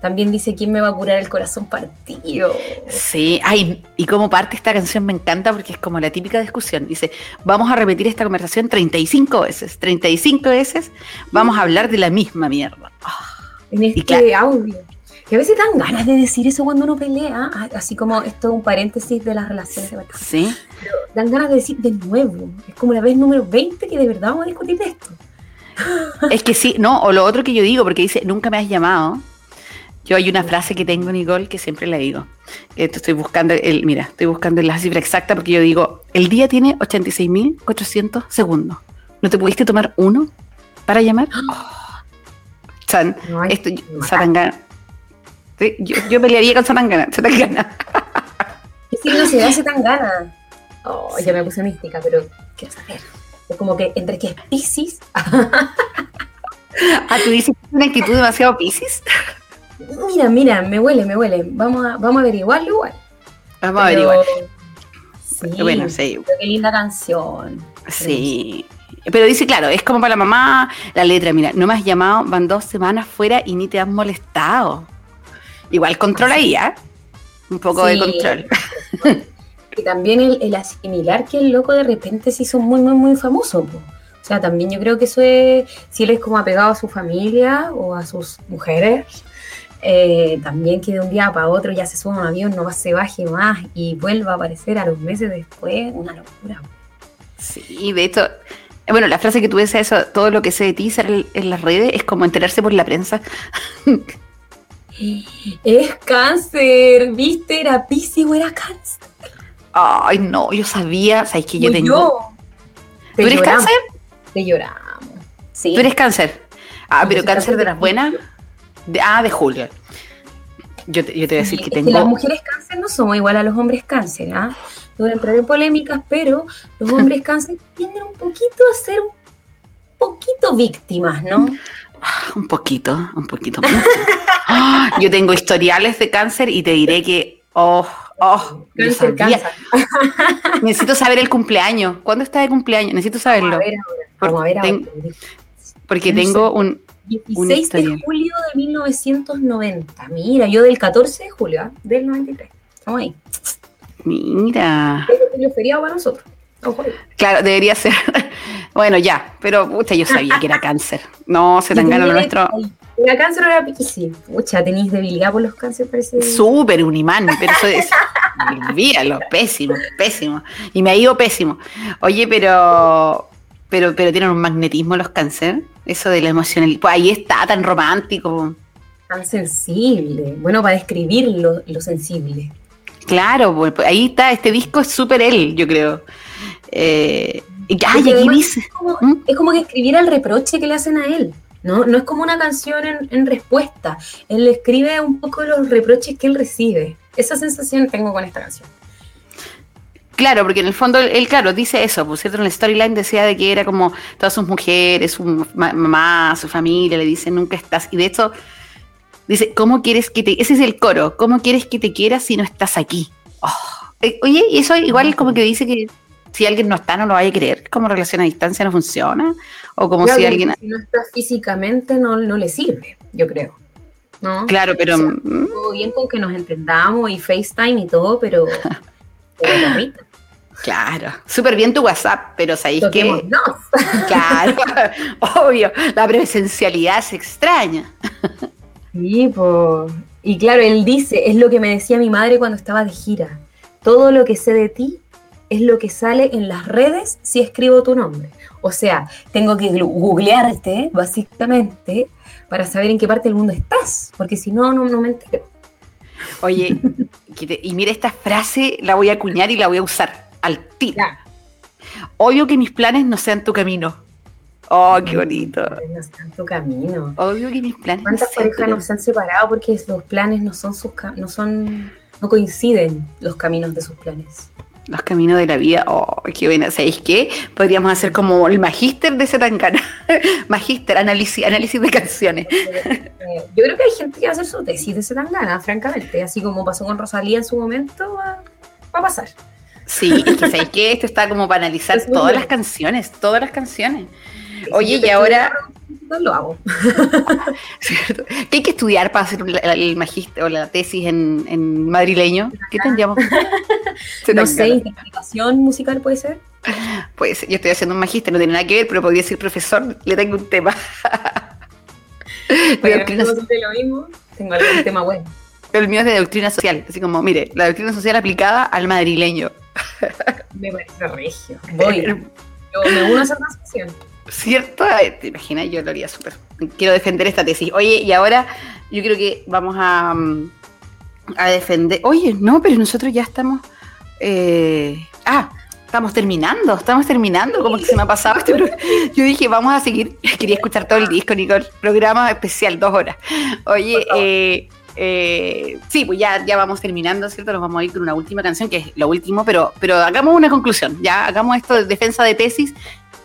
Speaker 4: también dice quién me va a curar el corazón partido.
Speaker 3: Sí, ay, y como parte esta canción me encanta porque es como la típica discusión. Dice, vamos a repetir esta conversación 35 veces. 35 veces vamos a hablar de la misma mierda.
Speaker 4: En este
Speaker 3: claro-
Speaker 4: audio. Que a veces dan ganas de decir eso cuando uno pelea, ah, así como esto es un paréntesis de las relaciones de pareja.
Speaker 3: Sí,
Speaker 4: Dan ganas de decir de nuevo. Es como la vez número 20 que de verdad vamos a discutir de esto.
Speaker 3: es que sí, no, o lo otro que yo digo, porque dice, nunca me has llamado. Yo hay una frase que tengo, Nicole, que siempre la digo. Esto estoy buscando, el, mira, estoy buscando la cifra exacta porque yo digo, el día tiene 86.400 segundos. ¿No te pudiste tomar uno para llamar? Chan,
Speaker 4: No
Speaker 3: esto, Satangana. Sí, yo, yo pelearía con Satangana. Satangana.
Speaker 4: ¿Qué signo se hace tan gana? Oh, ya me puse mística, pero quiero saber. Es como que entre que es Pisces,
Speaker 3: Ah, tú dices que una actitud demasiado piscis.
Speaker 4: mira, mira, me huele, me huele. Vamos a, vamos a averiguarlo igual.
Speaker 3: Vamos a
Speaker 4: Pero-
Speaker 3: averiguar.
Speaker 4: Sí,
Speaker 3: Bueno, sí,
Speaker 4: pero qué linda canción.
Speaker 3: Sí. Pero dice, claro, es como para la mamá la letra, mira, no me has llamado, van dos semanas fuera y ni te han molestado. Igual control ahí, ¿ah? Un poco de control.
Speaker 4: Y también el, el asimilar que el loco de repente se hizo muy, muy, muy famoso. po. O sea, también yo creo que eso es, si él es como apegado a su familia o a sus mujeres, eh, también que de un día para otro ya se sube a un avión, no se baje más y vuelva a aparecer a los meses después, una locura.
Speaker 3: Sí, de hecho, eh, bueno, la frase que tú decías, eso, todo lo que sé de ti en las redes es como enterarse por la prensa.
Speaker 4: Es cáncer, ¿viste? Era Piscis o era cáncer.
Speaker 3: Ay, no, yo sabía, sabes que yo
Speaker 4: Fui
Speaker 3: tengo.
Speaker 4: Te
Speaker 3: ¿Tú eres
Speaker 4: lloramos,
Speaker 3: cáncer?
Speaker 4: Te lloramos. Sí.
Speaker 3: ¿Tú eres cáncer? Ah, pero cáncer de las buenas. De- ah, de julio. Yo te, yo te voy a decir
Speaker 4: Sí,
Speaker 3: que
Speaker 4: es las
Speaker 3: tengo.
Speaker 4: mujeres cáncer no somos igual a los hombres cáncer, ¿ah? No voy a entrar en polémicas, pero los hombres cáncer tienden un poquito a ser un poquito víctimas, ¿no?
Speaker 3: Un poquito, un poquito mucho. Ah, yo tengo historiales de cáncer y te diré que, oh, oh,
Speaker 4: Cáncer, cáncer.
Speaker 3: Necesito saber el cumpleaños. ¿Cuándo está de cumpleaños? Necesito
Speaker 4: Vamos
Speaker 3: saberlo.
Speaker 4: a ver ahora. Vamos a ver ahora.
Speaker 3: Ten- Porque
Speaker 4: no sé.
Speaker 3: tengo un.
Speaker 4: 16 de julio de 1990. Mira, yo del 14 de julio, ¿ah? Del 93. Estamos ahí.
Speaker 3: Mira.
Speaker 4: Es el feriado para nosotros. Ojo.
Speaker 3: Claro, debería ser. Bueno, ya, pero pucha, yo sabía que era cáncer. No, se tan gana lo nuestro.
Speaker 4: ¿Era cáncer era sí. Pucha, tenéis debilidad por los cánceres, parece.
Speaker 3: Súper un imán, pero eso es. Olvídalo, pésimo, pésimo. Y me ha ido pésimo. Oye, pero. pero, pero tienen un magnetismo los cáncer. Eso de la emocionalidad. Pues ahí está, tan romántico.
Speaker 4: Tan sensible. Bueno, para describir lo, lo sensible.
Speaker 3: Claro, pues, ahí está, este disco es súper él, yo creo. Eh, ay, aquí dice.
Speaker 4: Es como,
Speaker 3: ¿Mm?
Speaker 4: es como que escribiera el reproche que le hacen a él. ¿no? no es como una canción en, en respuesta. Él le escribe un poco los reproches que él recibe. Esa sensación tengo con esta canción.
Speaker 3: Claro, porque en el fondo él, él, claro, dice eso, por cierto, en el storyline decía de que era como todas sus mujeres, su ma- mamá, su familia, le dicen nunca estás. Y de hecho, dice, ¿cómo quieres que te... Ese es el coro, ¿cómo quieres que te quiera si no estás aquí? Oh. Eh, Oye, y eso igual como que dice que si alguien no está no lo vaya a creer, como relación a distancia no funciona, o como
Speaker 4: Claro,
Speaker 3: si
Speaker 4: que
Speaker 3: alguien...
Speaker 4: si no está físicamente no, no le sirve, yo creo. ¿no?
Speaker 3: Claro, pero...
Speaker 4: O sea,
Speaker 3: mm,
Speaker 4: Todo bien con que nos entendamos y FaceTime y todo, pero...
Speaker 3: Claro, súper bien tu WhatsApp, pero ¿sabéis qué?
Speaker 4: toquémonos.
Speaker 3: Claro, obvio, la presencialidad se extraña.
Speaker 4: Sí, po. Y claro, él dice, es lo que me decía mi madre cuando estaba de gira. Todo lo que sé de ti es lo que sale en las redes si escribo tu nombre. O sea, tengo que googlearte, básicamente, para saber en qué parte del mundo estás, porque si no, no, no me entero.
Speaker 3: Oye, y mira esta frase, la voy a acuñar y la voy a usar al tiro. Obvio que mis planes no sean tu camino. Oh, qué bonito.
Speaker 4: No en tu camino.
Speaker 3: Obvio que mis planes no
Speaker 4: ¿Cuántas
Speaker 3: sean tu
Speaker 4: parejas no se han separado porque los planes no son sus no son no coinciden los caminos de sus planes?
Speaker 3: Los caminos de la vida. Oh, qué buena. ¿Sabéis qué? Podríamos hacer como el magíster de Zetangana. magíster, análisis, análisis de canciones.
Speaker 4: Eh, yo creo que hay gente que va a hacer su tesis de Zetangana, francamente, así como pasó con Rosalía en su momento, va, va a pasar.
Speaker 3: Sí, es que ¿sabéis qué? Esto está como para analizar
Speaker 4: Es
Speaker 3: todas las canciones, todas las canciones. Oye, y ahora-
Speaker 4: estudiara, lo hago.
Speaker 3: ¿Cierto? ¿Qué hay que estudiar para hacer el, el magíster o la tesis en, en madrileño? ¿Qué tendríamos?
Speaker 4: No sé, interpretación musical puede ser.
Speaker 3: Pues yo estoy haciendo un magíster, no tiene nada que ver, pero podría ser profesor, le tengo un tema.
Speaker 4: Pero
Speaker 3: doctrina-
Speaker 4: no lo mismo. Tengo algún tema bueno.
Speaker 3: el mío es de doctrina social, así como, mire, la doctrina social aplicada al madrileño.
Speaker 4: Me parece regio. Voy. Yo me uno a esa transacción.
Speaker 3: ¿Cierto? ¿Te imaginas? Yo lo haría súper. Quiero defender esta tesis. Oye, y ahora yo creo que vamos a, mm, a defender. Oye, no, pero nosotros ya estamos. eh, ah, estamos terminando, estamos terminando. Como que se me ha pasado este Yo dije, vamos a seguir. Quería escuchar todo el disco, Nicole. Programa especial, dos horas. Oye, eh, eh, sí, pues ya, ya vamos terminando, ¿cierto? Nos vamos a ir con una última canción, que es lo último, pero, pero hagamos una conclusión. Ya hagamos esto de defensa de tesis.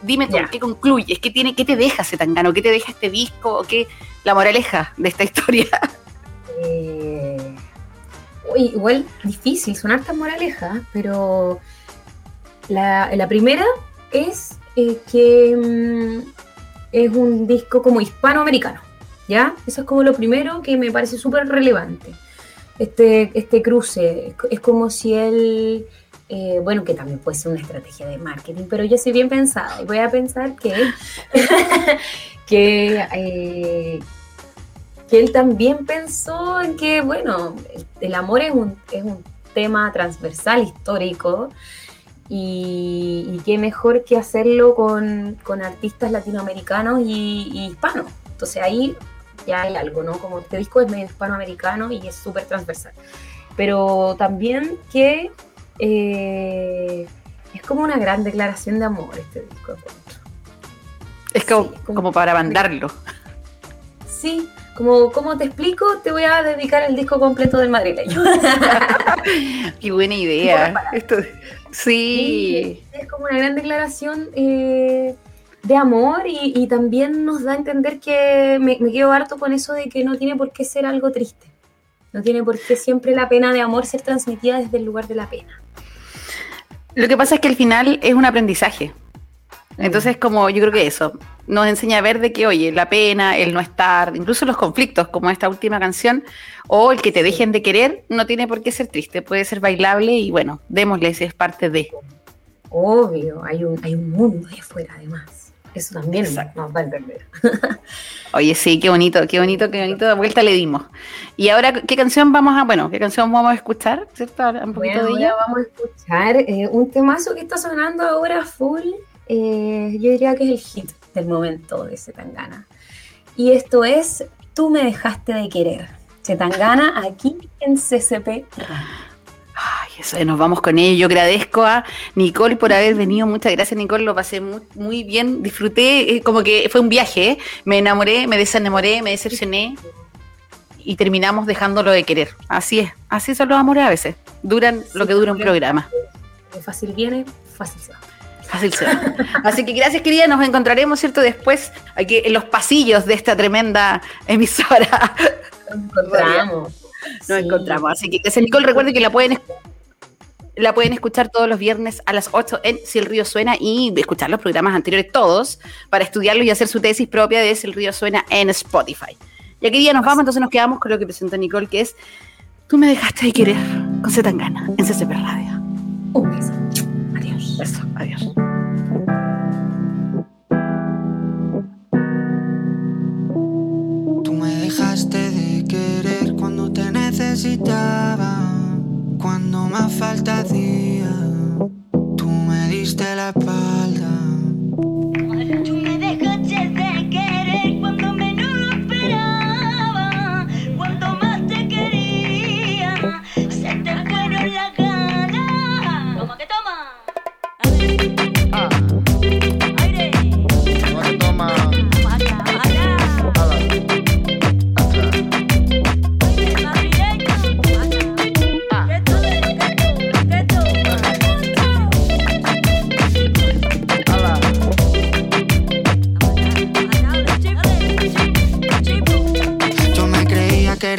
Speaker 3: Dime tú,
Speaker 4: Ya.
Speaker 3: ¿qué concluyes? ¿Qué, tiene, ¿Qué te deja Zetangano? ¿Qué te deja este disco? ¿O qué la moraleja de esta historia?
Speaker 4: Eh, igual difícil, son hartas moralejas, pero la, la primera es eh, que mm, es un disco como hispanoamericano, ¿ya? Eso es como lo primero que me parece súper relevante. Este, este cruce, es, es como si él, eh, bueno, que también puede ser una estrategia de marketing, pero yo soy bien pensada y voy a pensar que, que eh, que él también pensó en que, bueno, el, amor es un, es un tema transversal, histórico, y, y qué mejor que hacerlo con, con artistas latinoamericanos y, y hispanos. Entonces ahí ya hay algo, ¿no? Como este disco es medio hispanoamericano y es súper transversal. Pero también que eh, es como una gran declaración de amor este disco.
Speaker 3: Es como,
Speaker 4: Sí, como-
Speaker 3: como para mandarlo.
Speaker 4: Sí, como, como te explico, te voy a dedicar el disco completo del madrileño.
Speaker 3: Qué buena idea. Esto, sí.
Speaker 4: Es como una gran declaración eh, de amor y, y también nos da a entender que me, me quedo harto con eso de que no tiene por qué ser algo triste. No tiene por qué siempre la pena de amor ser transmitida desde el lugar de la pena.
Speaker 3: Lo que pasa es que al final es un aprendizaje. Entonces, como yo creo que eso nos enseña a ver de que, oye, la pena, el no estar, incluso los conflictos, como esta última canción, o el que te dejen de querer, no tiene por qué ser triste, puede ser bailable y bueno, démosle, si es parte de.
Speaker 4: Obvio, hay un, hay un mundo ahí afuera además. Eso también
Speaker 3: Exacto.
Speaker 4: nos va a entender.
Speaker 3: Oye, sí, qué bonito, qué bonito, qué bonito, de vuelta le dimos. Y ahora, ¿qué canción vamos a, bueno, qué canción vamos a escuchar? ¿Cierto? Ahora Un poquito
Speaker 4: Bueno,
Speaker 3: de
Speaker 4: ahora
Speaker 3: ella.
Speaker 4: vamos a escuchar eh, un temazo que está sonando ahora full eh, yo diría que es el hit del momento de Zetangana. Y esto es Tú me dejaste de querer. Zetangana aquí en CCP Radio.
Speaker 3: Ay, eso, nos vamos con ello. Yo agradezco a Nicole por haber venido. Muchas gracias, Nicole. Lo pasé muy, muy bien. Disfruté, eh, como que fue un viaje. ¿eh? Me enamoré, me desenamoré, me decepcioné. Y terminamos dejándolo de querer. Así es. Así son los amores a veces. Duran lo que dura un programa.
Speaker 4: Fácil viene, fácil se va.
Speaker 3: Fácil será. Así que gracias, querida. Nos encontraremos, ¿cierto? Después, aquí en los pasillos de esta tremenda emisora.
Speaker 4: Nos encontramos.
Speaker 3: Nos
Speaker 4: Sí.
Speaker 3: encontramos. Así que gracias, Nicole. Recuerden que la pueden, la pueden escuchar todos los viernes a las 8 en Si el Río Suena y escuchar los programas anteriores todos para estudiarlos y hacer su tesis propia de Si el Río Suena en Spotify. Y aquí día nos vamos, entonces nos quedamos con lo que presentó Nicole, que es Tú me dejaste de querer con Zetangana en CCP Radio.
Speaker 4: Un beso. Adiós.
Speaker 3: Eso, adiós.
Speaker 5: Falta hacía. Tú me diste la espalda.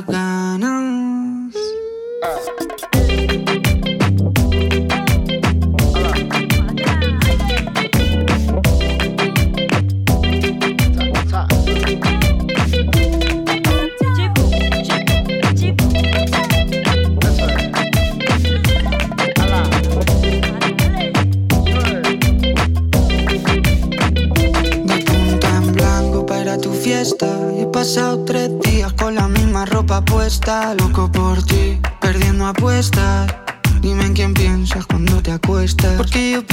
Speaker 5: fueron puesta. Loco por ti, perdiendo apuestas. Dime en quién piensas cuando te acuestas. Porque yo